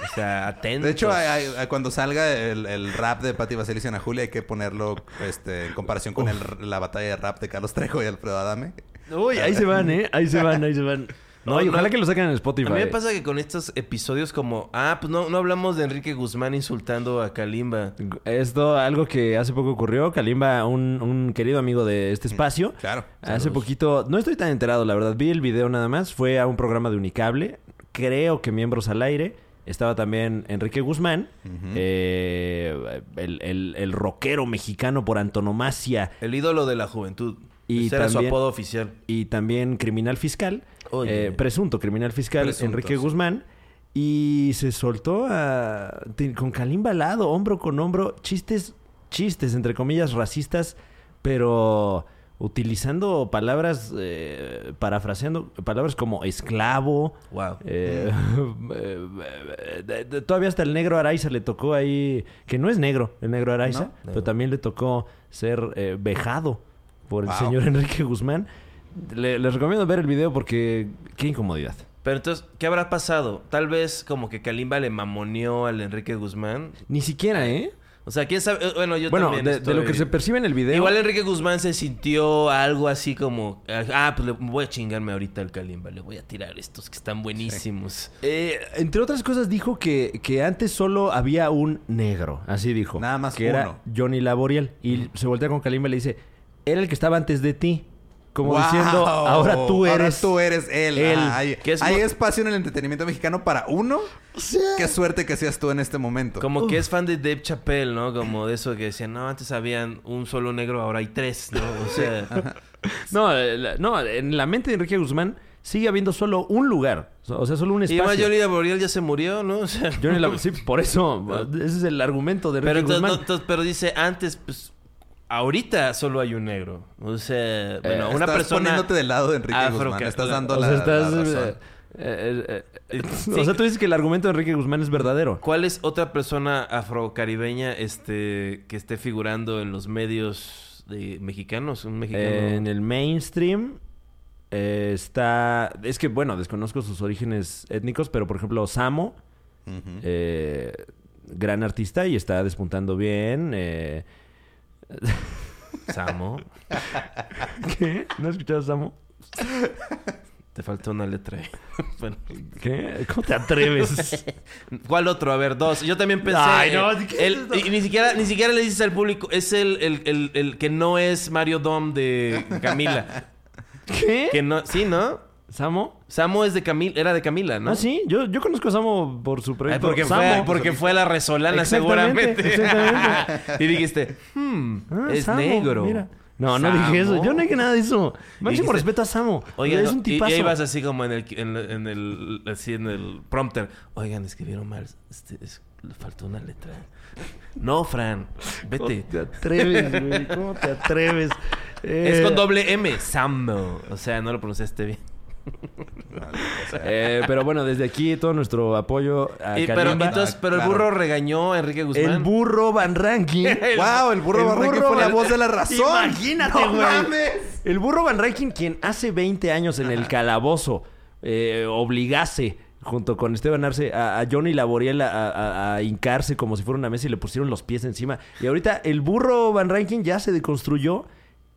O sea, atento. De hecho, hay- hay- cuando salga el, el rap de Patti Vaselis y Ana Julia, hay que ponerlo este, en comparación con el- la batalla de rap de Carlos Trejo y Alfredo Adame. Uy, ahí se van, ¿eh? Ahí se van, ahí se van. No, y ojalá que lo saquen en Spotify. A mí me pasa que con estos episodios como... Ah, pues no, no hablamos de Enrique Guzmán insultando a Kalimba. Esto, algo que hace poco ocurrió. Kalimba, un, un querido amigo de este espacio. Claro. Hace poquito, no estoy tan enterado, la verdad. Vi el video nada más. Fue a un programa de Unicable. Creo que Miembros al Aire. Estaba también Enrique Guzmán, eh, el, el- el rockero mexicano por antonomasia El ídolo de la juventud. Y Ese era su apodo oficial. y también criminal fiscal. Eh, presunto criminal fiscal, Enrique. Guzmán. Y se soltó a, con Kalimba al lado, hombro con hombro, chistes, chistes, entre comillas, racistas, pero utilizando palabras, eh, parafraseando, palabras como esclavo. Wow. eh, todavía hasta el negro Araiza le tocó ahí, que no es negro, el negro Araiza, ¿No? pero también le tocó ser eh, vejado por el señor Enrique Guzmán. Le- les recomiendo ver el video porque qué incomodidad. Pero entonces, ¿qué habrá pasado? Tal vez como que Kalimba le mamoneó al Enrique Guzmán. Ni siquiera, ¿eh? O sea, quién sabe. Bueno, yo bueno, también. de, de lo que se percibe en el video. Igual Enrique Guzmán se sintió algo así como, ah, pues le voy a chingarme ahorita al Kalimba, le voy a tirar estos que están buenísimos. Eh, entre otras cosas dijo que, que antes solo había un negro, así dijo. Nada más que era uno. Johnny Laboriel. Y se voltea con Kalimba y le dice, era el que estaba antes de ti. Como ¡Wow! diciendo, ahora tú eres... tú eres él. él. Ah, hay Que es hay mo- espacio en el entretenimiento mexicano para uno. Qué suerte que seas tú en este momento. Como que es fan de Dave Chappelle, ¿no? Como de eso que decían, no, antes habían un solo negro, ahora hay tres, ¿no? O sea, No, eh, la- no, en la mente de Enrique Guzmán sigue habiendo solo un lugar. O sea, solo un y espacio. además Johnny Laboriel ya se murió, ¿no? O sea, Johnny Lab- Sí, por eso. Ese es el argumento de Enrique pero, Guzmán. no, pero dice, antes, pues, ahorita solo hay un negro. O sea, bueno, una Estás persona... poniéndote del lado de Enrique afro- Guzmán. Estás dando O la, sea, estás, la eh, razón. eh, eh, eh, Sí. o sea, tú dices que el argumento de Enrique Guzmán es verdadero. ¿Cuál es otra persona afrocaribeña este, que esté figurando en los medios de mexicanos? Un mexicano. En el mainstream eh, está... Es que, bueno, desconozco sus orígenes étnicos, pero por ejemplo, Samo, eh, gran artista y está despuntando bien. eh. Samo. ¿Qué? ¿No has escuchado a Samo? Te falta una letra. Bueno. ¿Qué? ¿Cómo te atreves? ¿Cuál otro? A ver, dos. Yo también pensé. Ay, no, ¿qué el- y ni siquiera, ni siquiera le dices al público. Es el, el, el, el que no es Mario Dom de Camila. ¿Qué? que no, sí, ¿no? ¿Samo? Samo es de Camila, era de Camila, ¿no? Ah, sí. Yo, yo conozco a Samo por su Ay, proyecto. porque, Samo. fue, porque fue a la Resolana seguramente. exactamente. y dijiste, hmm, Ah, es Samo, negro. mira. No, no dije eso. Yo no dije nada de eso. Máximo respeto a Samo. Oigan, es un y- tipazo. y ibas así como en el, en, el- en el, así en el prompter. Oigan, escribieron mal. Este, es- le faltó una letra. No, Fran, vete. ¿Cómo te atreves, güey? ¿Cómo te atreves? Es Eh, con doble M, Samo. O sea, no lo pronunciaste bien. Eh, pero bueno, desde aquí todo nuestro apoyo a Y- pero, Kalimba. entonces, Ah, pero el claro. burro regañó a Enrique Guzmán. el burro Van Ranking. ¡Wow! El burro El Barranqui burro fue la Van- voz de la razón. Imagínate, ¡No güey. mames! El burro Van Ranking, quien hace 20 años en el calabozo eh, obligase junto con Esteban Arce a, a Johnny Laboriel a, a- a hincarse como si fuera una mesa y le pusieron los pies encima. Y ahorita el burro Van Ranking ya se deconstruyó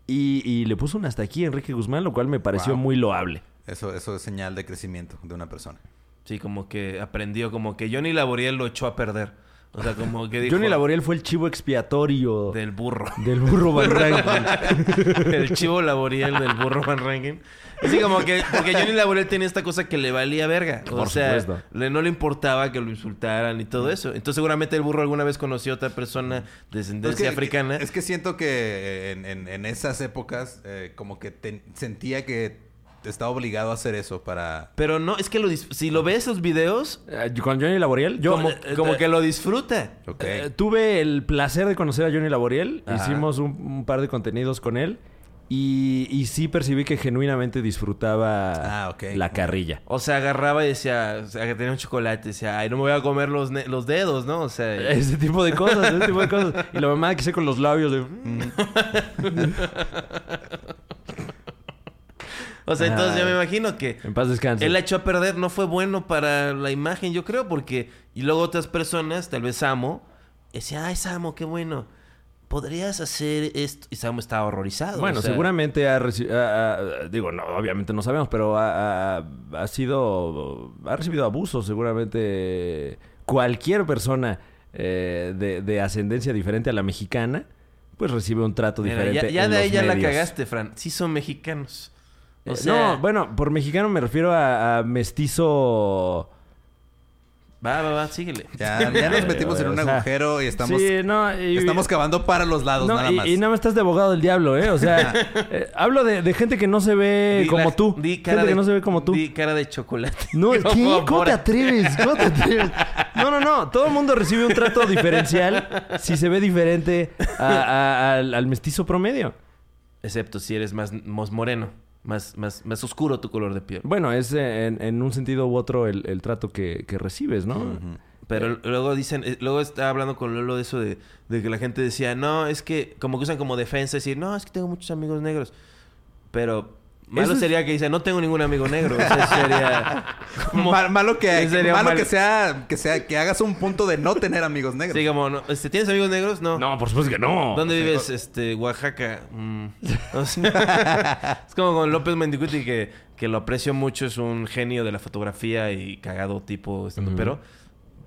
y, y le puso un hasta aquí a Enrique Guzmán, lo cual me pareció Wow. muy loable. Eso, eso es señal de crecimiento de una persona. Sí, como que aprendió, como que Johnny Laboriel lo echó a perder. O sea, como que dijo... Johnny Laboriel fue el chivo expiatorio Del burro. del burro Van Ranking. el chivo laboriel del burro Van Rankin. Así como que, porque Johnny Laboriel tenía esta cosa que le valía verga. O Por sea, supuesto. le, no le importaba que lo insultaran y todo eso. Entonces, seguramente el burro alguna vez conoció a otra persona de descendencia Es que- africana. Es que siento que en, en- en esas épocas, eh, como que te- sentía que estaba obligado a hacer eso para. Pero no, es que lo dis- si lo ves esos videos, Eh, Con Johnny Laboriel, yo como, eh, como eh, que lo disfruta. Ok. Eh, tuve el placer de conocer a Johnny Laboriel. Ajá. Hicimos un, un par de contenidos con él. Y, y sí percibí que genuinamente disfrutaba Ah, la carrilla. O sea, agarraba y decía, o sea, que tenía un chocolate, decía, ay, no me voy a comer los, ne- los dedos, ¿no? O sea, Ese tipo de cosas, ese tipo de cosas. Y la mamá que sé con los labios de... O sea, entonces yo Ay. me imagino que En paz descanse. Él la echó a perder, no fue bueno para la imagen, yo creo, porque... Y luego otras personas, tal vez Samo, decía, ay, Samo, qué bueno. Podrías hacer esto. Y Samo estaba horrorizado. Bueno, o sea, seguramente ha recibido... digo, no, obviamente no sabemos, pero ha, ha- ha sido... Ha recibido abusos seguramente cualquier persona eh, de, de ascendencia diferente a la mexicana, pues recibe un trato mira, diferente ya, ya en de ahí ya la cagaste, Fran. Sí son mexicanos. O Eh, sea, no, bueno, por mexicano me refiero a, a mestizo... Va, va, va, síguele. Ya, ya nos metimos en un O sea, agujero y estamos, Sí, no, y- estamos cavando para los lados, no, nada y, más. y nada más estás de abogado del diablo, ¿eh? O sea, eh, hablo de, de gente que no se ve Di como la- tú. di Gente cara que de- no se ve como tú. Di cara de chocolate. No, ¿qué? ¿Cómo te Bora. atreves? ¿Cómo te atreves? No, no, no. Todo el mundo recibe un trato diferencial si se ve diferente a- a- al, al mestizo promedio. Excepto si eres más, más moreno, más, más, más oscuro tu color de piel. Bueno, es eh, en, en un sentido u otro el, el trato que, que recibes, ¿no? Pero luego dicen, eh, luego estaba hablando con Lolo de eso de, de que la gente decía, no, es que como que usan como defensa decir, no, es que tengo muchos amigos negros. Pero malo Eso es- sería que dice, no tengo ningún amigo negro. O sea, sería como- Mal- malo que, sería malo mal- que sea que sea que hagas un punto de no tener amigos negros. Sí, como, no, este, ¿tienes amigos negros? No. No, por supuesto que no. ¿Dónde vives? Este, Oaxaca. Mm. O sea, es como con López Mendicuti, que, que lo aprecio mucho, es un genio de la fotografía y cagado tipo estando pero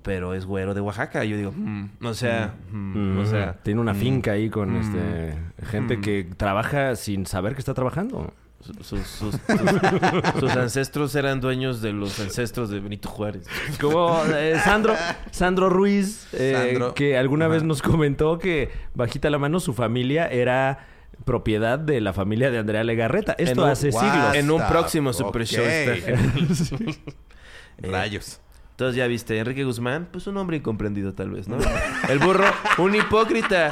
pero es güero de Oaxaca. Y yo digo, mm, o sea, mm, o sea, tiene una mm, finca ahí con mm, este gente mm. que trabaja sin saber que está trabajando. Su- sus, sus, sus- sus ancestros eran dueños de los ancestros de Benito Juárez. Como eh, Sandro, Sandro Ruiz, eh, Sandro. que alguna Ajá. vez nos comentó que bajita la mano su familia era propiedad de la familia de Andrea Legarreta. Esto En un- hace siglos. En un próximo Super. Show. Rayos. Entonces ya viste, Enrique Guzmán, pues un hombre incomprendido tal vez, ¿no? El burro, un hipócrita.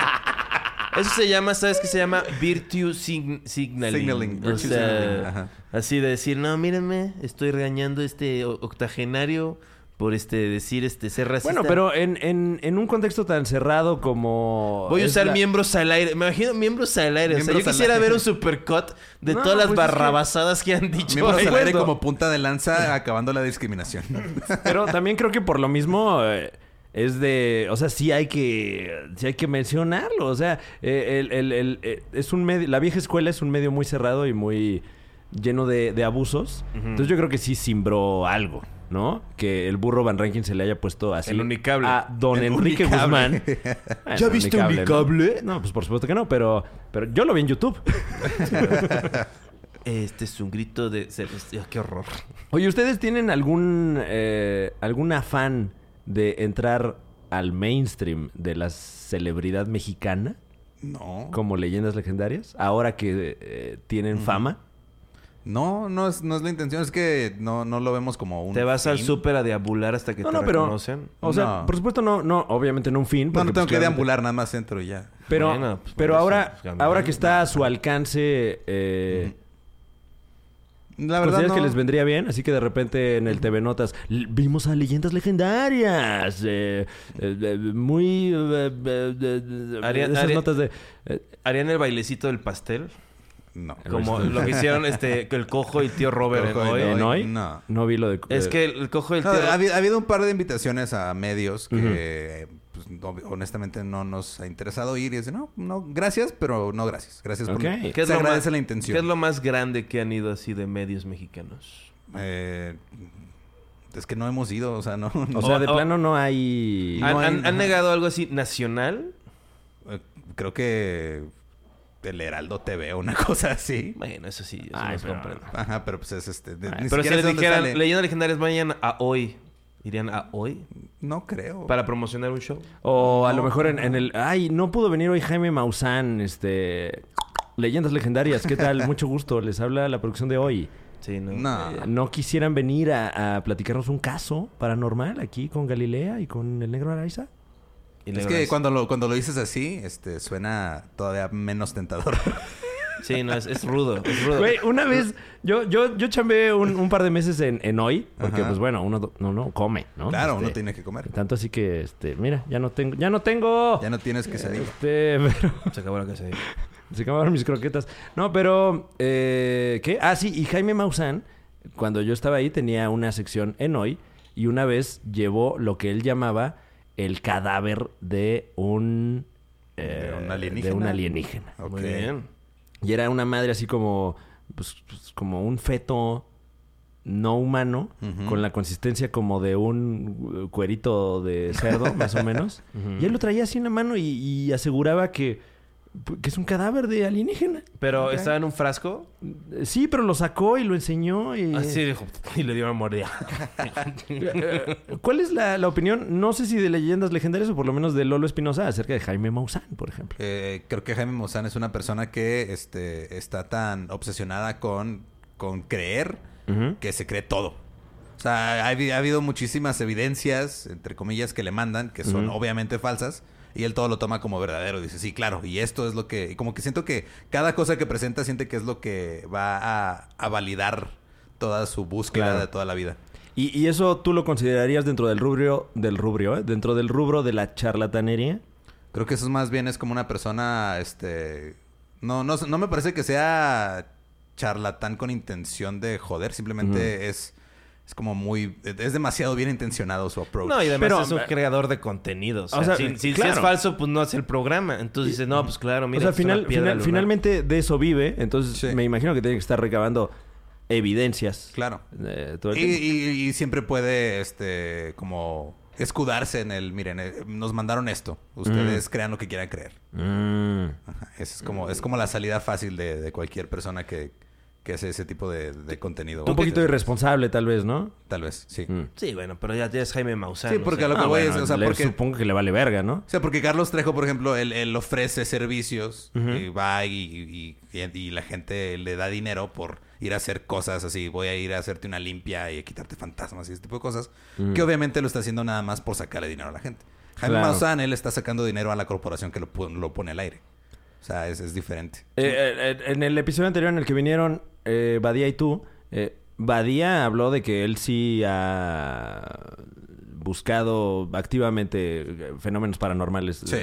Eso se llama, ¿sabes qué se llama? Virtue sign- signaling. Signaling, O virtue sea, signaling, ajá. así de decir, no, mírenme, estoy regañando este octogenario por este decir este ser racista. Bueno, pero en, en, en un contexto tan cerrado como... Voy a usar la- miembros al aire. Me imagino miembros al aire. o sea, yo quisiera ver un supercut de No, todas las pues es que- barrabasadas que han dicho. Miembros ahí. al aire como punta de lanza acabando la discriminación. Pero también creo que por lo mismo eh, es de, o sea, sí hay que, sí hay que mencionarlo. O sea, eh, el, el- el- eh, es un medio, la vieja escuela es un medio muy cerrado y muy lleno de, de abusos. Entonces yo creo que sí simbró algo, ¿no? Que el burro Van Rankin se le haya puesto así El unicable. a Don El Enrique unicable. Guzmán. Bueno, ¿Ya viste. Unicable? ¿no? pues por supuesto que no, pero, pero yo lo vi en YouTube. Este es un grito de... Qué horror. Oye, ¿ustedes tienen algún eh, algún afán de entrar al mainstream de la celebridad mexicana No. como leyendas legendarias? Ahora que eh, tienen fama. No, no es, no es la intención. Es que no, no lo vemos como un. Te vas al súper a deambular hasta que No, te no, pero... reconocen. O sea, No. por supuesto no, no, obviamente no un fin. No, porque, no tengo pues, que claramente- deambular, nada más entro y ya. Pero, Bueno, pues, pero ahora, pues, ahora que está a su alcance, eh, La verdad ¿consideras no. que les vendría bien? Así que de repente en el TV Notas "L- vimos a leyendas legendarias. eh, eh, muy... eh, eh, eh, Haría- esas notas de... eh, ¿Harían el bailecito del pastel? No. Como lo que hicieron este, que el cojo y tío Robert en Cojo hoy. ¿En hoy? no. No vi lo de... Es que el, el cojo y el No, tío ha, Robert... habido, ha habido un par de invitaciones a medios que pues, no- honestamente no nos ha interesado ir y dicen, no, no, gracias, pero no gracias. Gracias por... Ok. Se ¿Qué es, lo agradece más, la intención. ¿Qué es lo más grande que han ido así de medios mexicanos? Eh, es que no hemos ido, o sea, no... no- O sea, de o- plano no hay... No ¿Han, hay- han- han ajá. negado algo así nacional? eh, creo que el Heraldo TV o una cosa así. Bueno, eso sí, eso Ay, los pero- comprendo. Ajá, pero pues es este... de- ni Pero si les dijeran, sale. leyendas legendarias vayan a hoy, ¿irían a hoy? No creo. ¿Para promocionar un show? O a No, lo mejor en, en el... Ay, no pudo venir hoy Jaime Maussan, este... Leyendas legendarias, ¿qué tal? Mucho gusto. Les habla la producción de hoy. Sí, ¿no? No. Eh, ¿No quisieran venir a, a platicarnos un caso paranormal aquí con Galilea y con el negro Araiza? Y Es que cuando lo, cuando lo dices así, este, suena todavía menos tentador. Sí, no, es, es rudo, es rudo. Güey, una vez... Yo, yo, yo chambeé un, un par de meses en, en hoy. Porque, Ajá. pues bueno, uno no, no come, ¿no? claro, Este, uno tiene que comer. Tanto así que, este... Mira, ya no tengo... ¡Ya no tengo! Ya no tienes que salir. Este, pero... Se acabó la. Se acabaron mis croquetas. No, pero... Eh, ¿Qué? Ah, sí. Y Jaime Maussan, cuando yo estaba ahí, tenía una sección en hoy. Y una vez llevó lo que él llamaba el cadáver de un... eh, ¿De un alienígena? De un alienígena. Ok. Muy bien. Y era una madre así como... Pues, pues, como un feto no humano, con la consistencia como de un cuerito de cerdo, más o menos. Y él lo traía así en la mano y, y aseguraba que, que es un cadáver de alienígena. Pero estaba en un frasco. Sí, pero lo sacó y lo enseñó. Y... Así dijo. Y le dio una mordida. ¿Cuál es la, la opinión, no sé si de leyendas legendarias o por lo menos de Lolo Espinosa, acerca de Jaime Maussan, por ejemplo? Eh, creo que Jaime Maussan es una persona que este, está tan obsesionada con, con creer que se cree todo. O sea, ha, habi- ha habido muchísimas evidencias, entre comillas, que le mandan, que son obviamente falsas, Y él todo lo toma como verdadero. Dice, sí, claro. Y esto es lo que... Y como que siento que cada cosa que presenta siente que es lo que va a, a validar toda su búsqueda Claro. de toda la vida. ¿Y, y eso tú lo considerarías dentro del rubro, del rubro, ¿eh? Dentro del rubro de la charlatanería. Creo que eso es más bien es como una persona, este... No, no, no me parece que sea charlatán con intención de joder. Simplemente es... Es como muy... Es demasiado bien intencionado su approach. No, y además Pero, es un creador de contenidos. O o sea, sea, si, si- si claro. es falso, pues no hace el programa. Entonces dice, no, pues claro, mira, o sea, es una final, piedra final- lunar. finalmente de eso vive. Entonces Sí. me imagino que tiene que estar recabando evidencias. Claro. eh, todo el Y, y- y siempre puede, este, como escudarse en el, miren, eh, nos mandaron esto. Ustedes crean lo que quieran creer. Mm. Ajá, es como, es como la salida fácil de, de cualquier persona que, que hace ese tipo de, de contenido. Un poquito irresponsable, tal vez, ¿no? Tal vez, sí. Mm. Sí, bueno, pero ya, ya es Jaime Maussan. Sí, porque o sea, a lo que Ah, voy bueno, es, o sea, le- porque... Supongo que le vale verga, ¿no? O sea, porque Carlos Trejo, por ejemplo, él, él ofrece servicios y va y, y- y- y la gente le da dinero por ir a hacer cosas así. Voy a ir a hacerte una limpia y a quitarte fantasmas y ese tipo de cosas. Que obviamente lo está haciendo nada más por sacarle dinero a la gente. Jaime Claro. Maussan, él está sacando dinero a la corporación que lo, lo pone al aire. O sea, es, es diferente. Eh, eh, eh, en el episodio anterior en el que vinieron eh, Badía y tú, eh, Badía habló de que él sí ha buscado activamente fenómenos paranormales. Sí.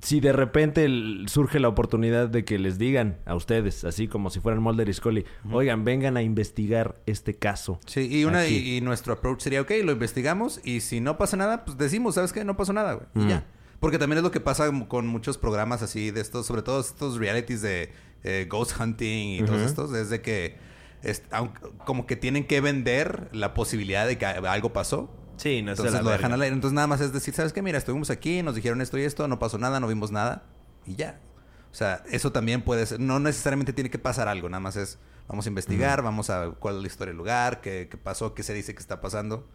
Si de repente surge la oportunidad de que les digan a ustedes, así como si fueran Mulder y Scully, oigan, vengan a investigar este caso. Sí, y, una, y, y nuestro approach sería, ok, lo investigamos y si no pasa nada, pues decimos, ¿sabes qué? No pasó nada, güey. Y ya. Porque también es lo que pasa con muchos programas así de estos, sobre todo estos realities de eh, ghost hunting y todos estos, es de que es- aunque- como que tienen que vender la posibilidad de que algo pasó. Sí, no es de Entonces la lo dejan al aire. Entonces nada más es decir, ¿sabes qué? Mira, estuvimos aquí, nos dijeron esto y esto, no pasó nada, no vimos nada y ya. O sea, eso también puede ser, no necesariamente tiene que pasar algo, nada más es, vamos a investigar, vamos a cuál es la historia del lugar, qué, qué pasó, qué se dice que está pasando.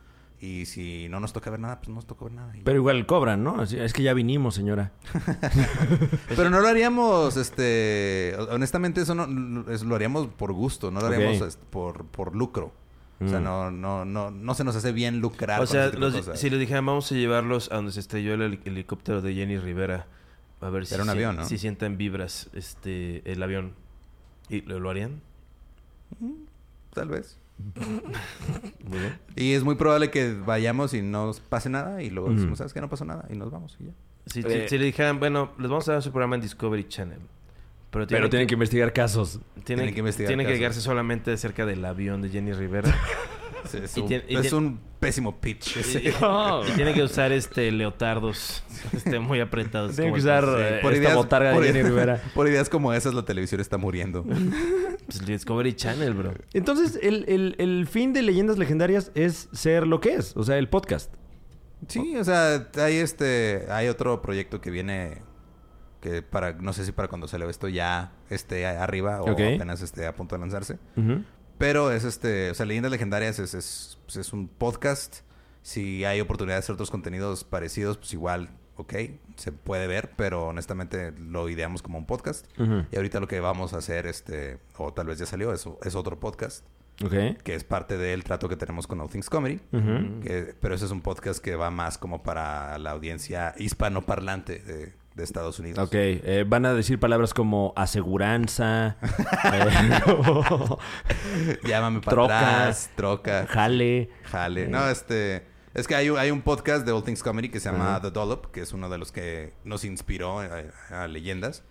Y si no nos toca ver nada, pues no nos toca ver nada. Pero igual cobran, ¿no? Es que ya vinimos, señora. Pero no lo haríamos, este, honestamente eso no, es- lo haríamos por gusto, no lo haríamos este, por, por lucro. O sea, Mm. no, no, no, no se nos hace bien lucrar. O sea, los- si les dijeran, vamos a llevarlos a donde se estrelló el heli- helicóptero de Jenny Rivera. A ver si, Era un si- avión, ¿no? si sienten vibras este el avión. ¿Y lo, lo harían? Tal vez. Muy bien. Y es muy probable que vayamos y no nos pase nada y luego decimos, ¿sabes qué? No pasó nada y nos vamos y ya. Si, Eh. le dijeran, bueno, les vamos a dar su programa en Discovery Channel. Pero tienen, Pero tienen que investigar casos. tienen, tienen que investigar tienen que casos. quedarse solamente acerca del avión de Jenny Rivera. Es, un, tiene- y es tiene- un pésimo pitch. ese. y, y tienen que usar este leotardos este, muy apretados. Tienen como que usar el- eh, Por esta ideas- botarga de Jenny Rivera. Por ideas como esas, la televisión está muriendo. pues, Discovery Channel, bro. Entonces, el, el- el fin de Leyendas Legendarias es ser lo que es, o sea, el podcast. Sí, o sea, hay este, hay otro proyecto que viene que para, no sé si para cuando salió esto ya esté arriba o apenas esté a punto de lanzarse. Ujú. Pero es este, o sea, Leyendas Legendarias es, es, pues, es un podcast. Si hay oportunidad de hacer otros contenidos parecidos, pues igual, ok, se puede ver, pero honestamente lo ideamos como un podcast. Y ahorita lo que vamos a hacer, este, o tal vez ya salió, es, es otro podcast, Ok. que es parte del trato que tenemos con All Things Comedy. Que- pero ese es un podcast que va más como para la audiencia hispanoparlante de, de Estados Unidos. Ok, eh, van a decir palabras como aseguranza, eh, Llámame para Troca. atrás, troca, jale. jale. No, este... Es que hay, un- hay un podcast de All Things Comedy que se llama. The Dollop, que es uno de los que nos inspiró a, a leyendas.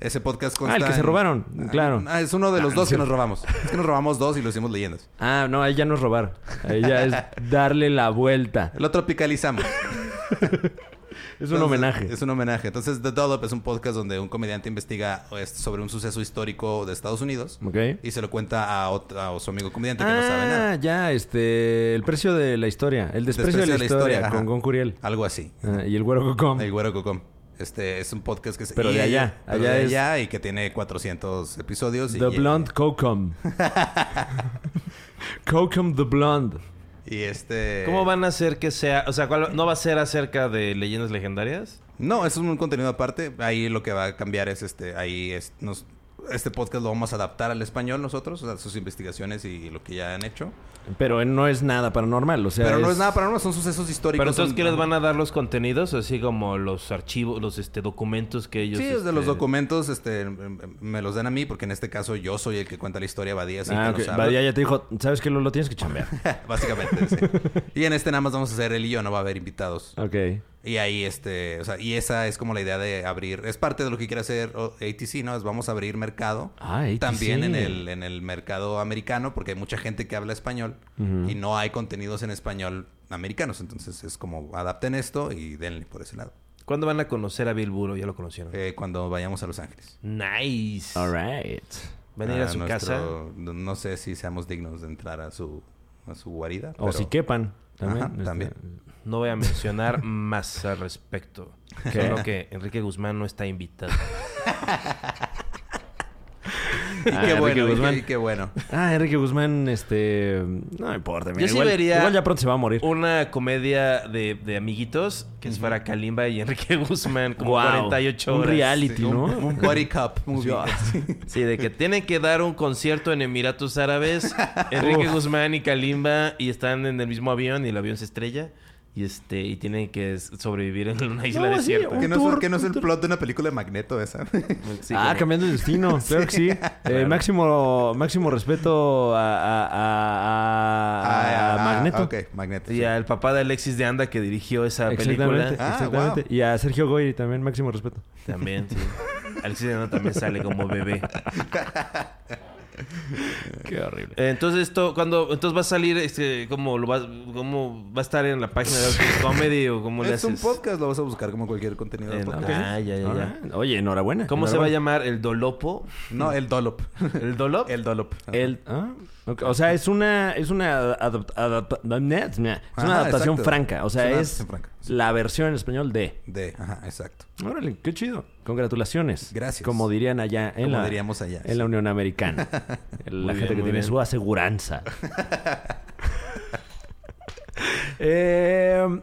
Ese podcast Ah, consta el que se en- robaron, claro. Ah, es uno de los Ah, dos sí. que nos robamos. Es que nos robamos dos y lo hicimos leyendas. Ah, no, ahí ya no es robar. Ahí ya es darle la vuelta. Lo tropicalizamos. Es un Entonces, homenaje. Es un homenaje. Entonces, The Dollop es un podcast donde un comediante investiga sobre un suceso histórico de Estados Unidos y se lo cuenta a, ot- a su amigo comediante que no sabe Ah, nada. ya, este... El precio de la historia. El desprecio, de la historia, ajá. con Gon Curiel. Algo así. Ah, y el güero Cocom. El Güero Cocom. Este es un podcast que se... Pero y- de allá. pero Allá de es- allá y que tiene 400 episodios. y- The Blonde Cocom. Cocom the Blonde. Y este... ¿Cómo van a hacer que sea? O sea, ¿cuál- ¿no va a ser acerca de leyendas legendarias? No, eso es un contenido aparte. Ahí lo que va a cambiar es este... Ahí es... Nos, este podcast lo vamos a adaptar al español nosotros, o sea, sus investigaciones y lo que ya han hecho. Pero no es nada paranormal, o sea... Pero no es nada para nosotros, son sucesos históricos. Pero entonces, ¿qué les van a dar los contenidos? Así como los archivos, los este, documentos que ellos... Sí, desde este, los documentos este, em- em- me los dan a mí, porque en este caso yo soy el que cuenta la historia, Badía, sí Ah, que habla. Badía ya te dijo, ¿sabes qué? Lo, lo tienes que chambear. Básicamente, sí. Y en este nada más vamos a hacer él y yo, no va a haber invitados. ok. Y ahí, este, o sea, y esa es como la idea de abrir, es parte de lo que quiere hacer ATC, ¿no? Es vamos a abrir mercado. Ah, ATC. También en el, en el mercado americano, porque hay mucha gente que habla español y no hay contenidos en español americanos. Entonces es como adapten esto y denle por ese lado. ¿Cuándo van a conocer a Bill Burro? Ya lo conocieron. Eh, cuando vayamos a Los Ángeles. Nice. All right. Van a ir a Ah, su nuestro- casa. No sé si seamos dignos de entrar a su, a su guarida. O pero- si quepan. También. Ajá, este, también. No voy a mencionar más al respecto. Solo que Enrique Guzmán no está invitado. Y Ah, qué Enrique bueno, y qué- Guzmán. y qué bueno. Ah, Enrique Guzmán, este... No importa. mira, Yo sí igual, vería- igual ya pronto se va a morir. Una comedia de, de amiguitos que fuera Kalimba y Enrique Guzmán como Guau, 48 Un horas. reality, Sí, ¿no? un, un body cup movie. Sí, de que tienen que dar un concierto en Emiratos Árabes, Enrique Guzmán y Kalimba, y están en el mismo avión y el avión se estrella. Y este, y tienen que sobrevivir en una isla No, sí, desierta. un Que no, es, tour, que no es un el plot de una película de Magneto esa. Sí, ah, como- cambiando el destino. Claro que sí. Eh, máximo, máximo respeto a, a, a, a- Ah, a ah, Magneto. Magneto. Y sí. al papá de Alexis de Anda que dirigió esa Exactamente, película. Ah, exactamente. wow. Y a Sergio Goyri también, máximo respeto. También, sí. Alexis de Anda también sale como bebé. Qué horrible. Eh, Entonces esto, cuando, entonces va a salir, este, ¿cómo lo vas, cómo va a estar en la página de Outkick Comedy o cómo le Es un haces? podcast, lo vas a buscar como cualquier contenido de Eh, podcast. Ah, ya, ya, ya. Oye, enhorabuena. ¿Cómo se va a llamar? ¿El Dolopo? No, el Dolop. ¿El Dolop? el Dolop. El, ah, O sea, es una, es una, adap- es una Ajá, adaptación exacto. franca. O sea, Es una es adaptación franca, sí. la versión en español de. De, ajá, exacto. Órale, qué chido. Congratulaciones. Gracias. Como dirían allá en Como la, diríamos allá, en sí. la Unión Americana. la gente que tiene bien. su aseguranza. Eh,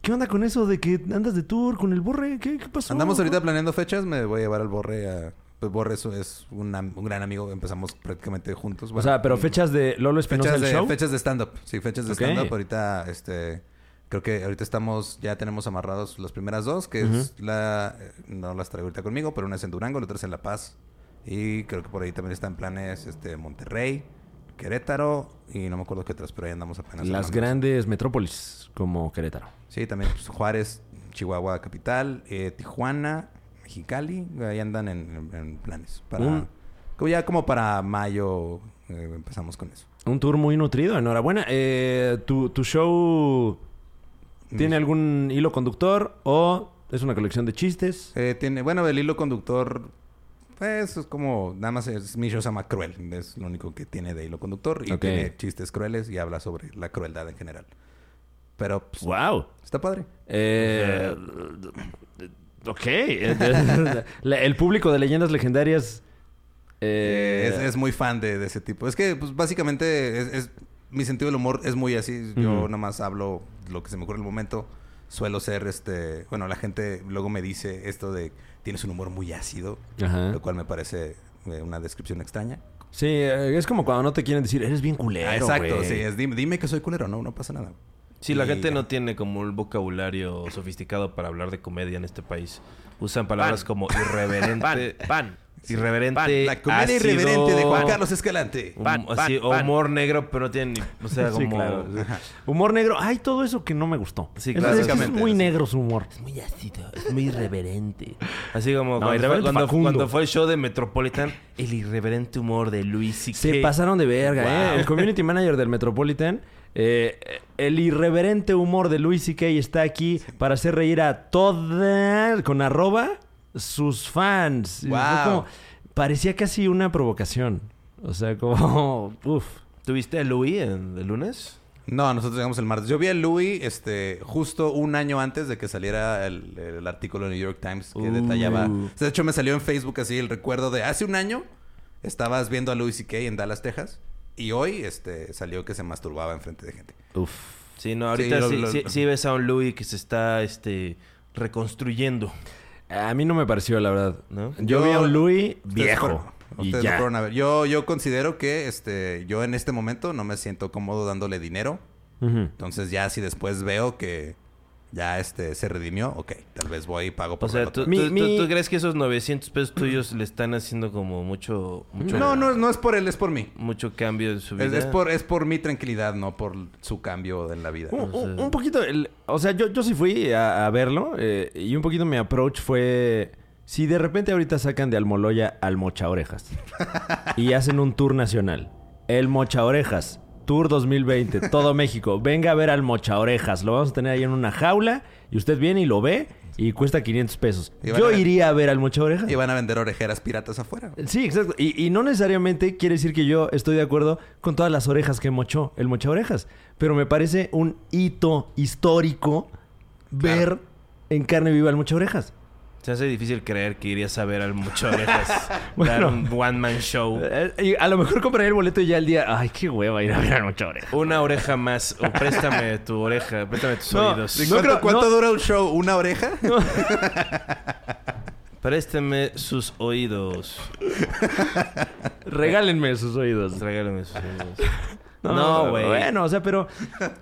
¿Qué onda con eso de que andas de tour con el borre? ¿Qué, qué pasó? Andamos ahorita planeando fechas. Me voy a llevar al Borre a... Pues Borre es, un, gran amigo. Empezamos prácticamente juntos. O sea, pero fechas de Lolo Espinosa Fechas del de, show. fechas de stand-up. Sí, fechas de Ok. stand-up. Ahorita, este... Creo que ahorita estamos... Ya tenemos amarrados las primeras dos. Que es la... No las traigo ahorita conmigo, pero una es en Durango, la otra es en La Paz. Y creo que por ahí también están planes este, Monterrey, Querétaro y no me acuerdo qué otras, pero ahí andamos apenas. Las grandes metrópolis como Querétaro. Sí, también pues, Juárez, Chihuahua capital, eh, Tijuana, Mexicali, ahí andan en, en- planes. Para, ya como para mayo eh, empezamos con eso. Un tour muy nutrido, enhorabuena. Eh, ¿tu, ¿Tu show tiene algún hilo conductor o es una colección de chistes? Eh, tiene, bueno, el hilo conductor, pues es como, nada más es, mi show se llama Cruel, es lo único que tiene de hilo conductor y Ok. tiene chistes crueles y habla sobre la crueldad en general. Pero pues, ¡Wow! está padre. Eh, ok. El público de leyendas legendarias. eh, es, es muy fan de, de ese tipo. Es que, pues, básicamente, es, es- mi sentido del humor es muy así. Yo Ujú. nada más hablo lo que se me ocurre en el momento. Suelo ser, este... Bueno, la gente luego me dice esto de... Tienes un humor muy ácido. Ajá. Lo cual me parece eh, una descripción extraña. Sí, eh, es como cuando no te quieren decir, eres bien culero. Ah, exacto, güey". sí. Es, dime, dime que soy culero. No, no pasa nada. Sí, la Y gente no tiene como un vocabulario sofisticado para hablar de comedia en este país. Usan palabras Pan. como irreverente, Pan, pan. irreverente, La comedia ácido, irreverente de Juan Carlos Escalante. Pan, así, pan, o pan. humor negro, pero no tienen ni... O sea, Sí, como... claro. Humor negro. Hay todo eso que no me gustó. Sí, Es- claro. es, es muy negro su humor. muy ácido, es muy irreverente. Así como No, cuando, fue, cuando- fue el show de Metropolitan, el irreverente humor de Luis C.K. Se pasaron de verga, ¿eh? Wow. El community manager del Metropolitan. Eh, el irreverente humor de Luis C.K. está aquí para hacer reír a toda, con arroba, sus fans. Wow. como- parecía casi una provocación. O sea, como... Uf. ¿Tuviste a Louis en, el lunes? No, nosotros llegamos el martes. Yo vi a Louis este, justo un año antes de que saliera el, el artículo en New York Times que Uh. detallaba. O sea, de hecho, me salió en Facebook así el recuerdo de hace un año estabas viendo a Louis C.K. en Dallas, Texas. Y hoy este, salió que se masturbaba enfrente de gente. Uf. Sí, no, ahorita Sí, sí, lo- lo- sí- sí ves a un Louis que se está este, reconstruyendo. A mí no me pareció, la verdad. ¿No? Yo, Yo- vi a un Louis viejo. y ustedes ya. lo fueron a ver. Yo, yo considero que este, yo en este momento no me siento cómodo dándole dinero. Entonces ya si después veo que ya este se redimió, ok, tal vez voy y pago por O sea, verlo. ¿tú, Mi- tú- tú- mi- tú crees que esos 900 pesos tuyos le están haciendo como mucho, mucho, No, no, no es por él, es por mí. mucho cambio en su vida? Es, es por, es por mi tranquilidad, no por su cambio en la vida. Un, un- un poquito, el- o sea, yo, yo sí fui a, a verlo eh, y un poquito mi approach fue, si de repente ahorita sacan de Almoloya al Mocha Orejas y hacen un tour nacional, el Mocha Orejas, Tour 2020, todo México, venga a ver al Mocha Orejas, lo vamos a tener ahí en una jaula y usted viene y lo ve y cuesta 500 pesos. Yo a iría a ver al Mocha Orejas. Y van a vender orejeras piratas afuera. Sí, exacto. Y, y no necesariamente quiere decir que yo estoy de acuerdo con todas las orejas que mochó el mocha orejas. Pero me parece un hito histórico ver en carne viva el mocha orejas. Se hace difícil creer que irías a ver al Mucho Orejas dar un one-man show. Eh, y a lo mejor compraría el boleto y ya el día. Ay, qué hueva ir a ver al mocha orejas. Una oreja más. O préstame tu oreja. Préstame tus No, oídos. ¿Y No cuánto creo- cuánto no. dura un show? ¿Una oreja? Préstame sus oídos. Regálenme sus oídos. Regálame sus oídos. No, No, güey. Bueno, o sea, pero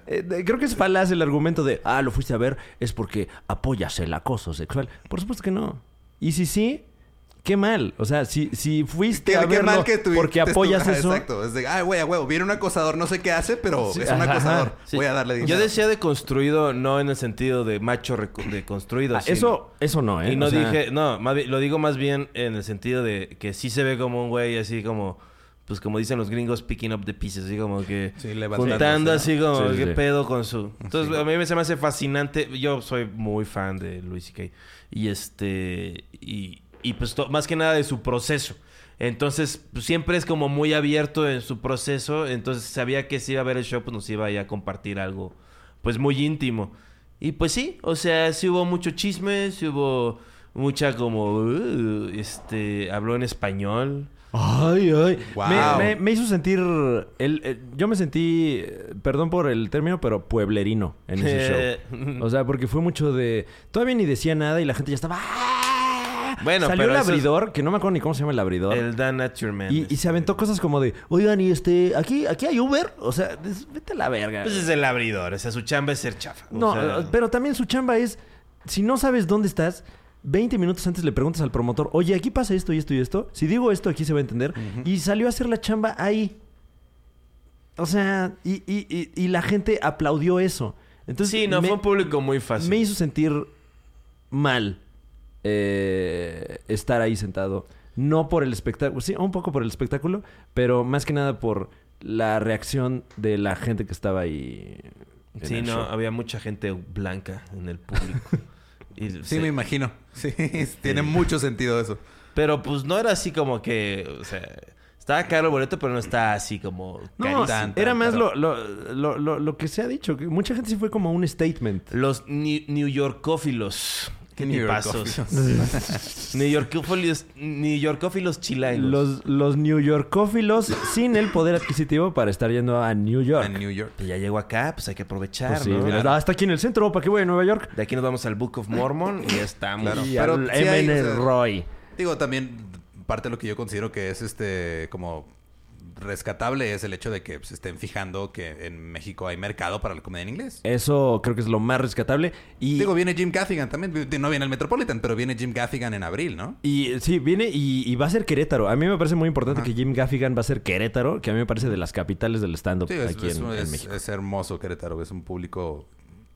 eh, creo que es falaz el argumento de, ah, lo fuiste a ver es porque apoyas el acoso sexual. Por supuesto que no. Y si sí, qué mal. O sea, si, si fuiste Qué, a qué verlo mal que tú porque apoyas Ajá, eso. Exacto. Es de, ay, güey, a huevo. Viene un acosador, no sé qué hace, pero Sí, es un ajá, acosador. Sí. Voy a darle dinero. Yo decía de construido, no en el sentido de macho deconstruido. Ah, sino- eso, eso no, ¿eh? Y no O sea, dije, no, más bien- lo digo más bien en el sentido de que sí se ve como un güey así como, pues como dicen los gringos, picking up the pieces, así como que Sí, levantando, juntando ¿no? así como, Sí, qué sí. pedo con su... Entonces a mí me se me hace fascinante, yo soy muy fan de Louis C.K. Y este, y, y pues to- más que nada de su proceso. Entonces, pues, siempre es como muy abierto en su proceso. Entonces, sabía que si iba a ver el show, pues nos iba a ir a compartir algo, pues muy íntimo. Y pues sí, o sea, sí hubo mucho chisme, sí hubo mucha como, uh, este, habló en español. Ay, ay. Wow. Me, me- me hizo sentir. el- el- yo me sentí. eh, Perdón por el término, pero pueblerino en ese show. O sea, porque fue mucho de. Todavía ni decía nada y la gente ya estaba. ¡ah! Bueno, Salió pero el es- abridor, que no me acuerdo ni cómo se llama el abridor. El Dan Nature Man. Y, y se aventó cosas como de, oigan, y este, aquí, aquí hay Uber. O sea, vete a la verga. Pues es el abridor, o sea, su chamba es ser chafa. o no, sea, eh, pero también su chamba es, si no sabes dónde estás, 20 minutos antes le preguntas al promotor, oye, aquí pasa esto y esto y esto. Si digo esto, aquí se va a entender. Y salió a hacer la chamba ahí. O sea, y, y- y- y la gente aplaudió eso. Entonces, sí, no, me, fue un público muy fácil. me hizo sentir mal eh, estar ahí sentado. No por el espectáculo, sí, un poco por el espectáculo, pero más que nada por la reacción de la gente que estaba ahí. Sí, no, show. había mucha gente blanca en el público. Y Sí, se- me imagino. Sí, tiene mucho sentido eso. Pero pues no era así como que, o sea, estaba caro el boleto, pero no está así como No. Tan, era tan más lo, lo, lo- lo que se ha dicho. que mucha gente sí fue como un statement. Los ni- New Yorkófilos. ¿Qué New tipazos? Yorkófilos. New Yorkófilos, New Yorkófilos chilangos. Los, los New Yorkófilos sin el poder adquisitivo para estar yendo a New York. En New York. Pues ya llego acá, pues hay que aprovechar, Pues sí, ¿no? mira, está aquí en el centro, ¿para qué voy a Nueva York? De aquí nos vamos al Book of Mormon y ya estamos. Claro. Y Pero al sí hay, MN o sea, Roy. Digo, también parte de lo que yo considero que es este como rescatable es el hecho de que se estén fijando que en México hay mercado para la comedia en inglés. Eso creo que es lo más rescatable. Y, Digo, viene Jim Gaffigan también. No viene el Metropolitan, pero viene Jim Gaffigan en abril, ¿no? y sí, viene y, y va a ser Querétaro. A mí me parece muy importante que Jim Gaffigan va a ser Querétaro, que a mí me parece de las capitales del stand-up Sí, aquí es- en, México. es hermoso Querétaro. Es un público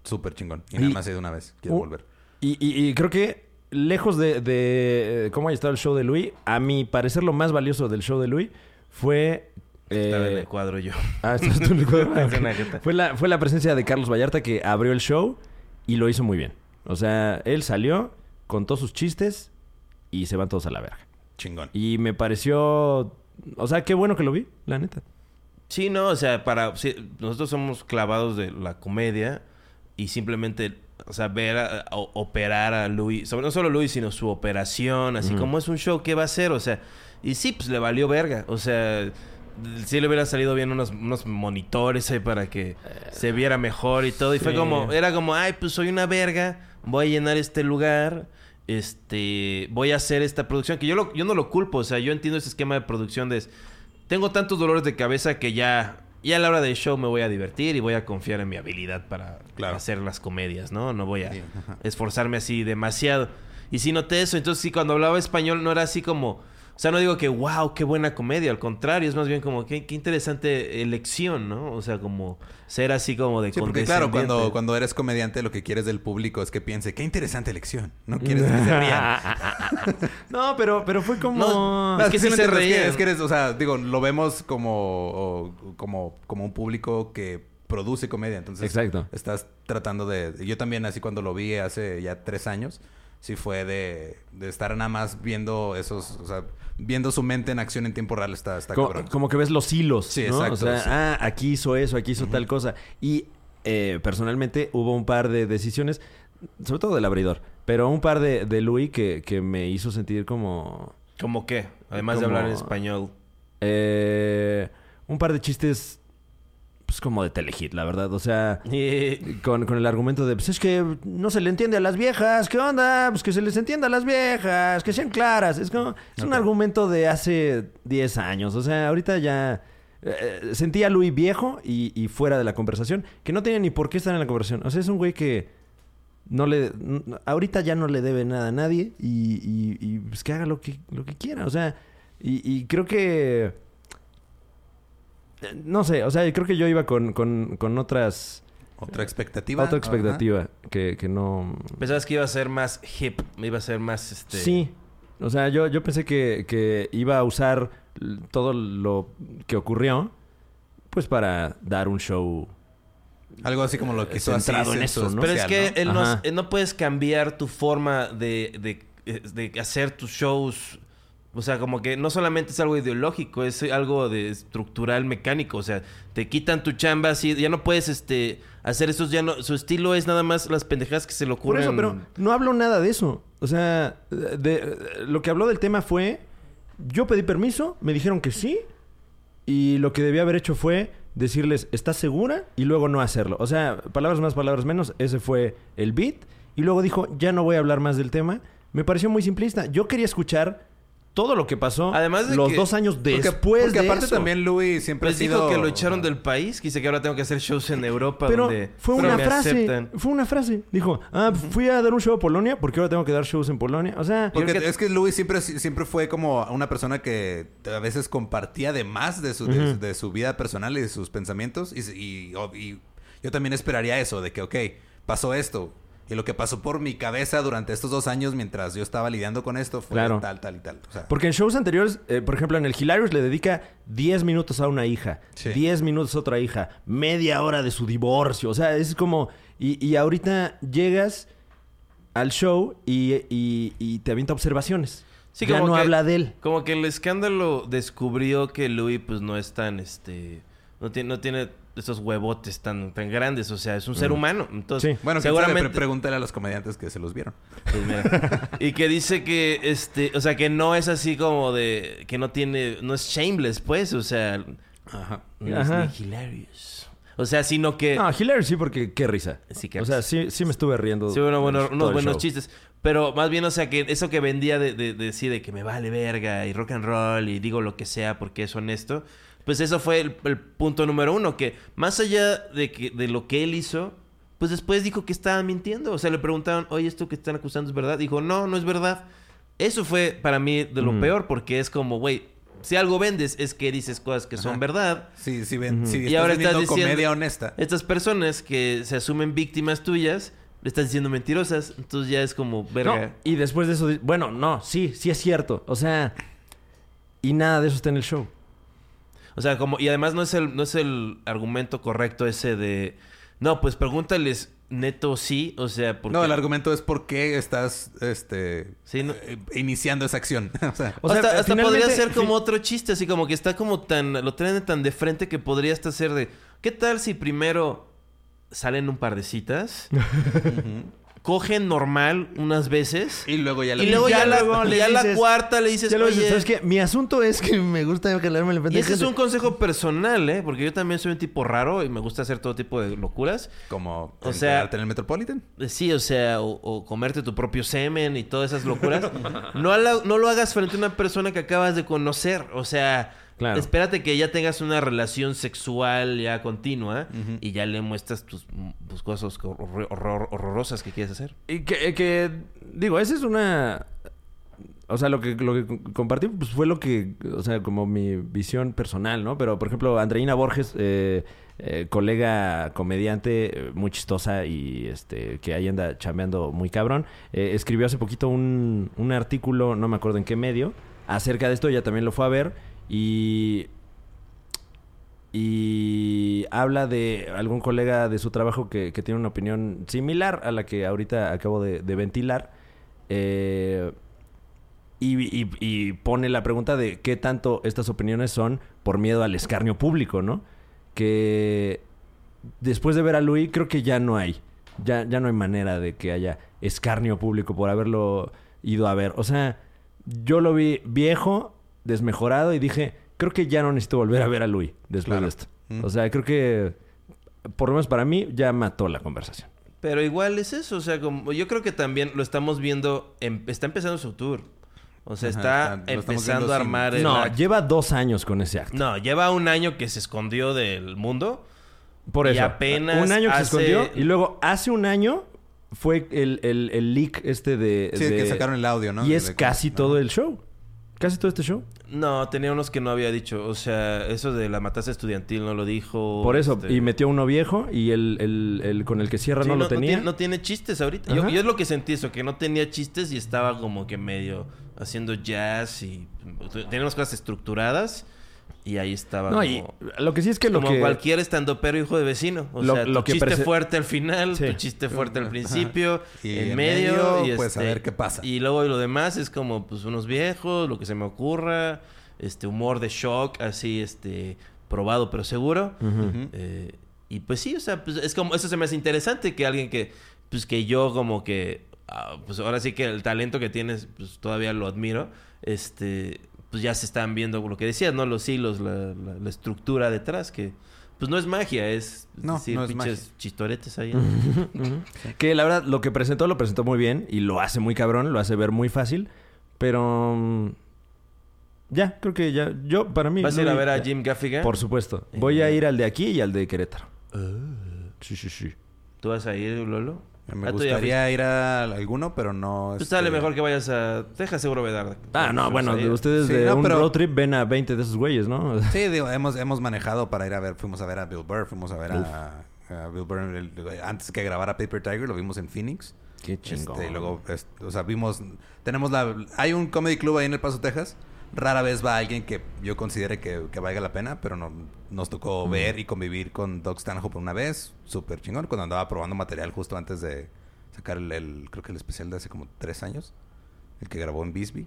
súper chingón. Y, Y- nada más he ido una vez. Quiero Uh, volver. Y, creo que lejos de, de, eh, cómo haya estado el show de Louis, a mi parecer lo más valioso del show de Louis fue... Estaba en eh, el cuadro yo. Ah, ¿estás tú en el cuadro? Fue, la, fue la presencia de Carlos Vallarta que abrió el show y lo hizo muy bien. O sea, él salió, contó sus chistes y se van todos a la verga. Chingón. Y me pareció... O sea, qué bueno que lo vi, la neta. Sí, no, o sea, para sí, nosotros somos clavados de la comedia y simplemente, o sea, ver a- operar a Luis, sobre, no solo Luis, sino su operación, así como es un show que va a hacer, o sea, y sí, pues le valió verga, o sea, sí le hubiera salido bien unos, unos monitores ahí para que se viera mejor y todo, y fue como, era como, ay, pues soy una verga, voy a llenar este lugar este, voy a hacer esta producción, que yo, lo- yo no lo culpo, o sea, yo entiendo ese esquema de producción de, tengo tantos dolores de cabeza que ya, ya a la hora del show me voy a divertir y voy a confiar en mi habilidad para Claro. hacer las comedias, ¿no? No voy a esforzarme así demasiado. Y sí noté eso, entonces sí, cuando hablaba español no era así como... O sea, no digo que, wow, qué buena comedia. Al contrario, es más bien como, qué, qué interesante elección, ¿no? O sea, como ser así como de Sí, porque claro, cuando, cuando eres comediante lo que quieres del público es que piense, qué interesante elección. No quieres que se rían. no, pero, pero fue como... No, No, Es que sí se es que- reían. Es que eres, o sea, digo, lo vemos como, como, como un público que produce comedia. Entonces, Exacto. estás tratando de... Yo también, así cuando lo vi hace ya tres años, sí fue de, de estar nada más viendo esos, o sea, viendo su mente en acción en tiempo real. Está, está como, cabrón. como que ves los hilos, Sí, ¿no? exacto, O sea, sí. ah, aquí hizo eso, aquí hizo tal cosa. Y eh, personalmente hubo un par de decisiones, sobre todo del abridor, pero un par de, de Louis que, que me hizo sentir como... ¿Cómo qué? Además de hablar en español. eh, un par de chistes, pues como de telehit, la verdad. O sea, Y- con, con el argumento de, pues es que no se le entiende a las viejas, ¿qué onda? Pues que se les entienda a las viejas, que sean claras. Es como, es un argumento de hace 10 años. O sea, ahorita ya eh, sentía a Luis viejo y, y fuera de la conversación, que no tenía ni por qué estar en la conversación. O sea, es un güey que no le, ahorita ya no le debe nada a nadie y, y- y, pues que haga lo que, lo que quiera. O sea, y creo que... No sé, o sea, creo que yo iba con, con, con otras... Otra expectativa. Otra Ajá. expectativa que, que no... Pensabas que iba a ser más hip, iba a ser más este. Sí. O sea, yo, yo pensé que, que iba a usar todo lo que ocurrió pues para dar un show. Algo así como lo que hizo Centrado en eso, ¿no? Pero es que especial, él no, no puedes cambiar tu forma de, de, de hacer tus shows. O sea, como que no solamente es algo ideológico, es algo de estructural mecánico. O sea, te quitan tu chamba así, ya no puedes este hacer esos, ya no, su estilo es nada más las pendejadas que se le Por ocurren. eso, pero no hablo nada de eso. O sea, de, de- lo que habló del tema fue, yo pedí permiso, me dijeron que sí, y lo que debía haber hecho fue decirles, ¿estás segura? Y luego no hacerlo. O sea, palabras más, palabras menos, ese fue el beat. Y luego dijo, ya no voy a hablar más del tema. Me pareció muy simplista. Yo quería escuchar todo lo que pasó Además de los que- dos años Porque, después porque de aparte eso. también Louis siempre Pues ha sido... dijo que lo echaron del país, quise que ahora tengo que hacer shows en Europa Pero donde fue una me frase. aceptan. Fue una frase. Dijo, ah, fui a dar un show a Polonia porque ahora tengo que dar shows en Polonia. O sea, Porque que- es que Louis siempre, siempre fue como una persona que a veces compartía de más de su, de, de su vida personal y de sus pensamientos. Y, y- y yo también esperaría eso, de que, ok, pasó esto. Y lo que pasó por mi cabeza durante estos dos años mientras yo estaba lidiando con esto fue Claro. tal, tal y tal. O sea, Porque en shows anteriores, eh, por ejemplo, en el Hilarious le dedica 10 minutos a una hija, Sí. 10 minutos a otra hija, media hora de su divorcio. O sea, es como. Y, y ahorita llegas al show y, y- y te avienta observaciones. Sí, ya como no que- habla de él. Como que el escándalo descubrió que Louis pues no es tan este no tiene no tiene esos huevotes tan tan grandes, o sea, es un ser humano. Entonces, Sí. bueno, seguramente pre- pregúntale a los comediantes que se los vieron. Pues mira. y que dice que este, o sea, que no es así como de que no tiene no es shameless, pues, o sea, Ajá. no Ajá. es ni hilarious. O sea, sino que No, Hilarious sí, porque qué risa. Sí, qué o sea, sí, sí me estuve riendo. Sí, bueno, bueno, unos buenos show. chistes. Pero más bien, o sea, que eso que vendía de, de, de sí, de que me vale verga y rock and roll y digo lo que sea porque es honesto. Pues eso fue el, el punto número uno. Que más allá de, que, de lo que él hizo, pues después dijo que estaba mintiendo. O sea, le preguntaron, oye, ¿esto que están acusando es verdad? Dijo, no, no es verdad. Eso fue para mí de lo Mm. peor porque es como, güey, si algo vendes es que dices cosas que son verdad. Sí, sí, ven, sí, Y estás ahora estás vendiendo diciendo- comedia honesta. Estas personas que se asumen víctimas tuyas, le estás diciendo mentirosas. Entonces ya es como, verga. No, y después de eso, bueno, no, sí, sí es cierto. O sea, y nada de eso está en el show. O sea, como, y además no es el, no es el argumento correcto ese de. No, pues pregúntales neto sí. O sea, porque. No, el argumento es por qué estás este, Sí, no- eh, iniciando esa acción. o sea, O sea, hasta hasta finalmente- podría ser como otro chiste, así como que está como tan. Lo traen tan de frente que podría hasta ser de. ¿Qué tal si primero salen un par de citas? cogen normal unas veces. Y luego ya Y luego ya, ya la, luego le ya la cuarta le dices, Ya lo dices, oye... ¿sabes qué? Mi asunto es que me gusta calarme la Y frente. ese es un consejo personal, ¿eh? Porque yo también soy un tipo raro y me gusta hacer todo tipo de locuras. Como O sea- en el Metropolitan. Eh, Sí, o sea, o, o comerte tu propio semen y todas esas locuras. no, no lo hagas frente a una persona que acabas de conocer. O sea, Claro. espérate que ya tengas una relación sexual ya continua y ya le muestras tus, tus cosas horror- horror- horrorosas que quieres hacer. Y que, que, digo, esa es una... O sea, lo que, lo que compartí pues, fue lo que, o sea, como mi visión personal, ¿no? Pero, por ejemplo, Andreina Borges, eh, eh, colega comediante eh, muy chistosa y este que ahí anda chameando muy cabrón, eh, escribió hace poquito un, un artículo, no me acuerdo en qué medio, acerca de esto, ella también lo fue a ver y y habla de algún colega de su trabajo que, tiene una opinión similar a la que ahorita acabo de, ventilar. Eh, y, y- pone la pregunta de qué tanto estas opiniones son por miedo al escarnio público, ¿no? Que después de ver a Louis creo que ya no hay. Ya, ya no hay manera de que haya escarnio público por haberlo ido a ver. O sea, yo lo vi viejo, desmejorado y dije, creo que ya no necesito volver a ver a Louis después Claro. de esto. Mm. O sea, creo que por lo menos para mí ya mató la conversación. Pero igual es eso, o sea, como yo creo que también lo estamos viendo, está empezando su tour. O sea, Ajá, está empezando a sin- armar el No, lleva dos años con ese acto. No, lleva un año que se escondió del mundo. Por Y eso. apenas Un año que hace- se escondió. Y luego, hace un año fue el, el- el leak este de... Sí, de- que sacaron el audio, ¿no? Y es De- casi todo el show. Casi todo este show. No, tenía unos que no había dicho. O sea, eso de la matanza estudiantil no lo dijo. Por eso. este- Y metió uno viejo y el, el- el con el que cierra Sí, no, lo tenía. tiene, no tiene chistes ahorita. Yo, es lo que sentí eso, que no tenía chistes y estaba como que medio haciendo jazz y tenía unas cosas estructuradas y ahí estaba No, como, y lo que sí es que lo como que... cualquier estandopero hijo de vecino. O Lo- sea, lo tu que chiste prese- fuerte al final, Sí. tu chiste fuerte al principio, Y en en medio, medio, y pues, a este, ver qué pasa. Y luego lo demás es como pues unos viejos, lo que se me ocurra, este humor de shock, así este probado pero seguro. Eh, y pues sí, o sea, pues es como, eso se me hace interesante que alguien que, pues que yo como que, ah, pues ahora sí que el talento que tienes, pues todavía lo admiro, este, pues ya se están viendo lo que decías, ¿no? Los hilos, la, la- la estructura detrás, que pues no es magia, es, es No, decir, no es pinches magia. chistoretes ahí. Que la verdad, lo que presentó, lo presentó muy bien. Y lo hace muy cabrón. Lo hace ver muy fácil. Pero... mm, Ya, creo que ya... Yo, para mí... ¿Vas a ir a ver a. Jim Gaffigan? Por supuesto. Voy a ir al de aquí y al de Querétaro. Ah. Sí, sí, sí. ¿Tú vas a ir, Lolo? Me Ah, gustaría ir a alguno, pero no... Pues sale este, mejor que vayas a Texas, seguro Vedar. Ah, no, bueno, Ahí. ustedes Sí, de no, un pero- road trip ven a 20 de esos güeyes, ¿no? Sí, digo, hemos, hemos manejado para ir a ver... Fuimos a ver a Bill Burr, fuimos a ver a, a Bill Burr... el- antes que grabara Paper Tiger, lo vimos en Phoenix. Qué chingón. Este, y luego, es- o sea, vimos... Tenemos la... Hay un comedy club ahí en El Paso, Texas. Rara vez va alguien que yo considere que, que valga la pena, pero no, nos tocó ver y convivir con Doug Stanhope una vez. Súper chingón. Cuando andaba probando material justo antes de sacar el, el- creo que el especial de hace como tres años. El que grabó en Bisbee.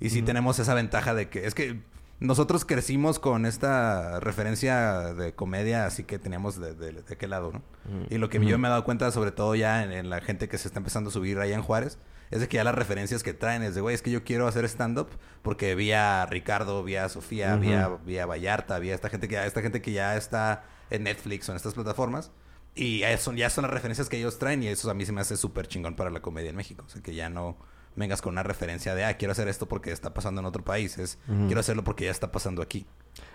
Y sí tenemos esa ventaja de que... Es que nosotros crecimos con esta referencia de comedia, así que teníamos de, de, de qué lado, ¿no? Y lo que yo me he dado cuenta, sobre todo ya en, en la gente que se está empezando a subir allá en Juárez, es de que ya las referencias que traen es de, güey, es que yo quiero hacer stand-up porque vi a Ricardo, vi a Sofía, vi, a, vi a Vallarta, vi a esta gente que ya, esta gente que ya está en Netflix o en estas plataformas. Y ya son, ya son las referencias que ellos traen y eso a mí se me hace súper chingón para la comedia en México. O sea, que ya no vengas con una referencia de, ah, quiero hacer esto porque está pasando en otro país. Es, quiero hacerlo porque ya está pasando aquí.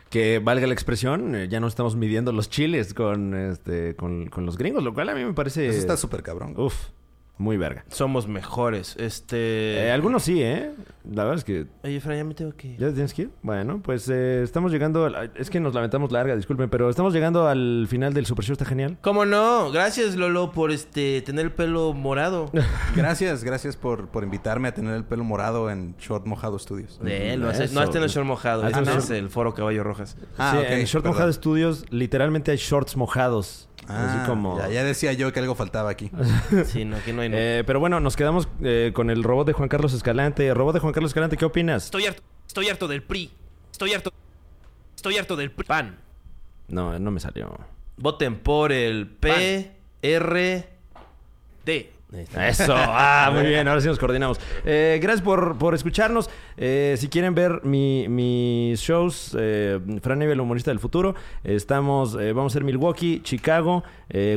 Que valga la expresión, eh, ya no estamos midiendo los chiles con, este, con, con los gringos, lo cual a mí me parece... Eso está súper cabrón. Uf, muy verga. Somos mejores. Este. Eh, algunos sí, ¿eh? La verdad es que... Oye, Fran, ya me tengo que ir. ¿Ya tienes que ir? Bueno, pues eh, estamos llegando... al- Es que nos lamentamos larga, disculpen, pero estamos llegando al final del Super Show, está genial. ¿Cómo no? Gracias, Lolo, por este tener el pelo morado. Gracias, gracias por, por invitarme a tener el pelo morado en Short Mojado Studios. Eh, lo haces- Eso. no has tenido short mojado. Ah, Este no. es el foro Caballo Rojas. Ah, sí, ok, en Short perdón. Mojado Studios literalmente hay shorts mojados. Ah, así como... ya, ya decía yo que algo faltaba aquí. Sí, no, aquí no hay. no. Eh, pero bueno, nos quedamos eh, con el robot de Juan Carlos Escalante. Robot de Juan Carlos Escalante, ¿qué opinas? Estoy harto, estoy harto del PRI. Estoy harto. Estoy harto del PRI. PAN. No, no me salió. Voten por el P, R, D. Eso, ah, muy bien, ahora sí nos coordinamos. Eh, gracias por, por escucharnos. Eh, si quieren ver mi- mis shows, eh, Fran Evia, el humorista del futuro, estamos, eh, vamos a ser Milwaukee, Chicago,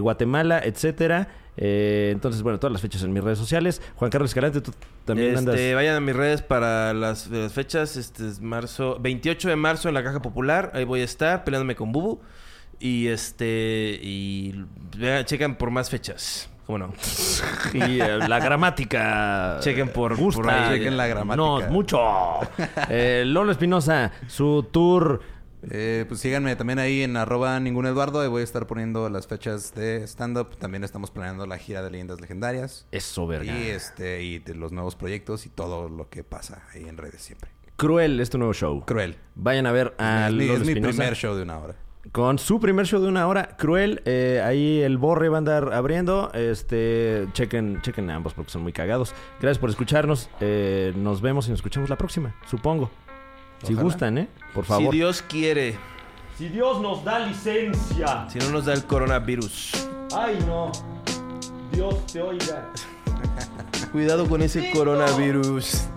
Guatemala, etcétera. Eh, entonces, bueno, todas las fechas en mis redes sociales. Juan Carlos Escalante, tú también Este, andas. vayan a mis redes para las, las fechas. Este es marzo, 28 de marzo en la Caja Popular. Ahí voy a estar peleándome con Bubu. Y este. Y. vean, chequen por más fechas. ¿Cómo no? Y eh, la gramática. Chequen por- ahí. Chequen la gramática. No, mucho. Eh, Lolo Espinosa, su tour. Eh, pues síganme también ahí en arroba ningún Eduardo. Ahí voy a estar poniendo las fechas de stand-up. También estamos planeando la gira de leyendas legendarias. Eso, verga. Y este, y de los nuevos proyectos y todo lo que pasa ahí en redes siempre. Cruel es tu nuevo show. Cruel. Vayan a ver a es mi, primer show de una hora. Con su primer show de una hora. Cruel. eh, ahí el Borre va a andar abriendo. Este, chequen, chequen a ambos porque son muy cagados. Gracias por escucharnos. Eh, nos vemos y nos escuchamos la próxima, supongo. Si gustan, ¿eh? Por favor. Si Dios quiere. si Dios nos da licencia. Si no nos da el coronavirus. Ay, no. Dios te oiga. Cuidado con ese coronavirus.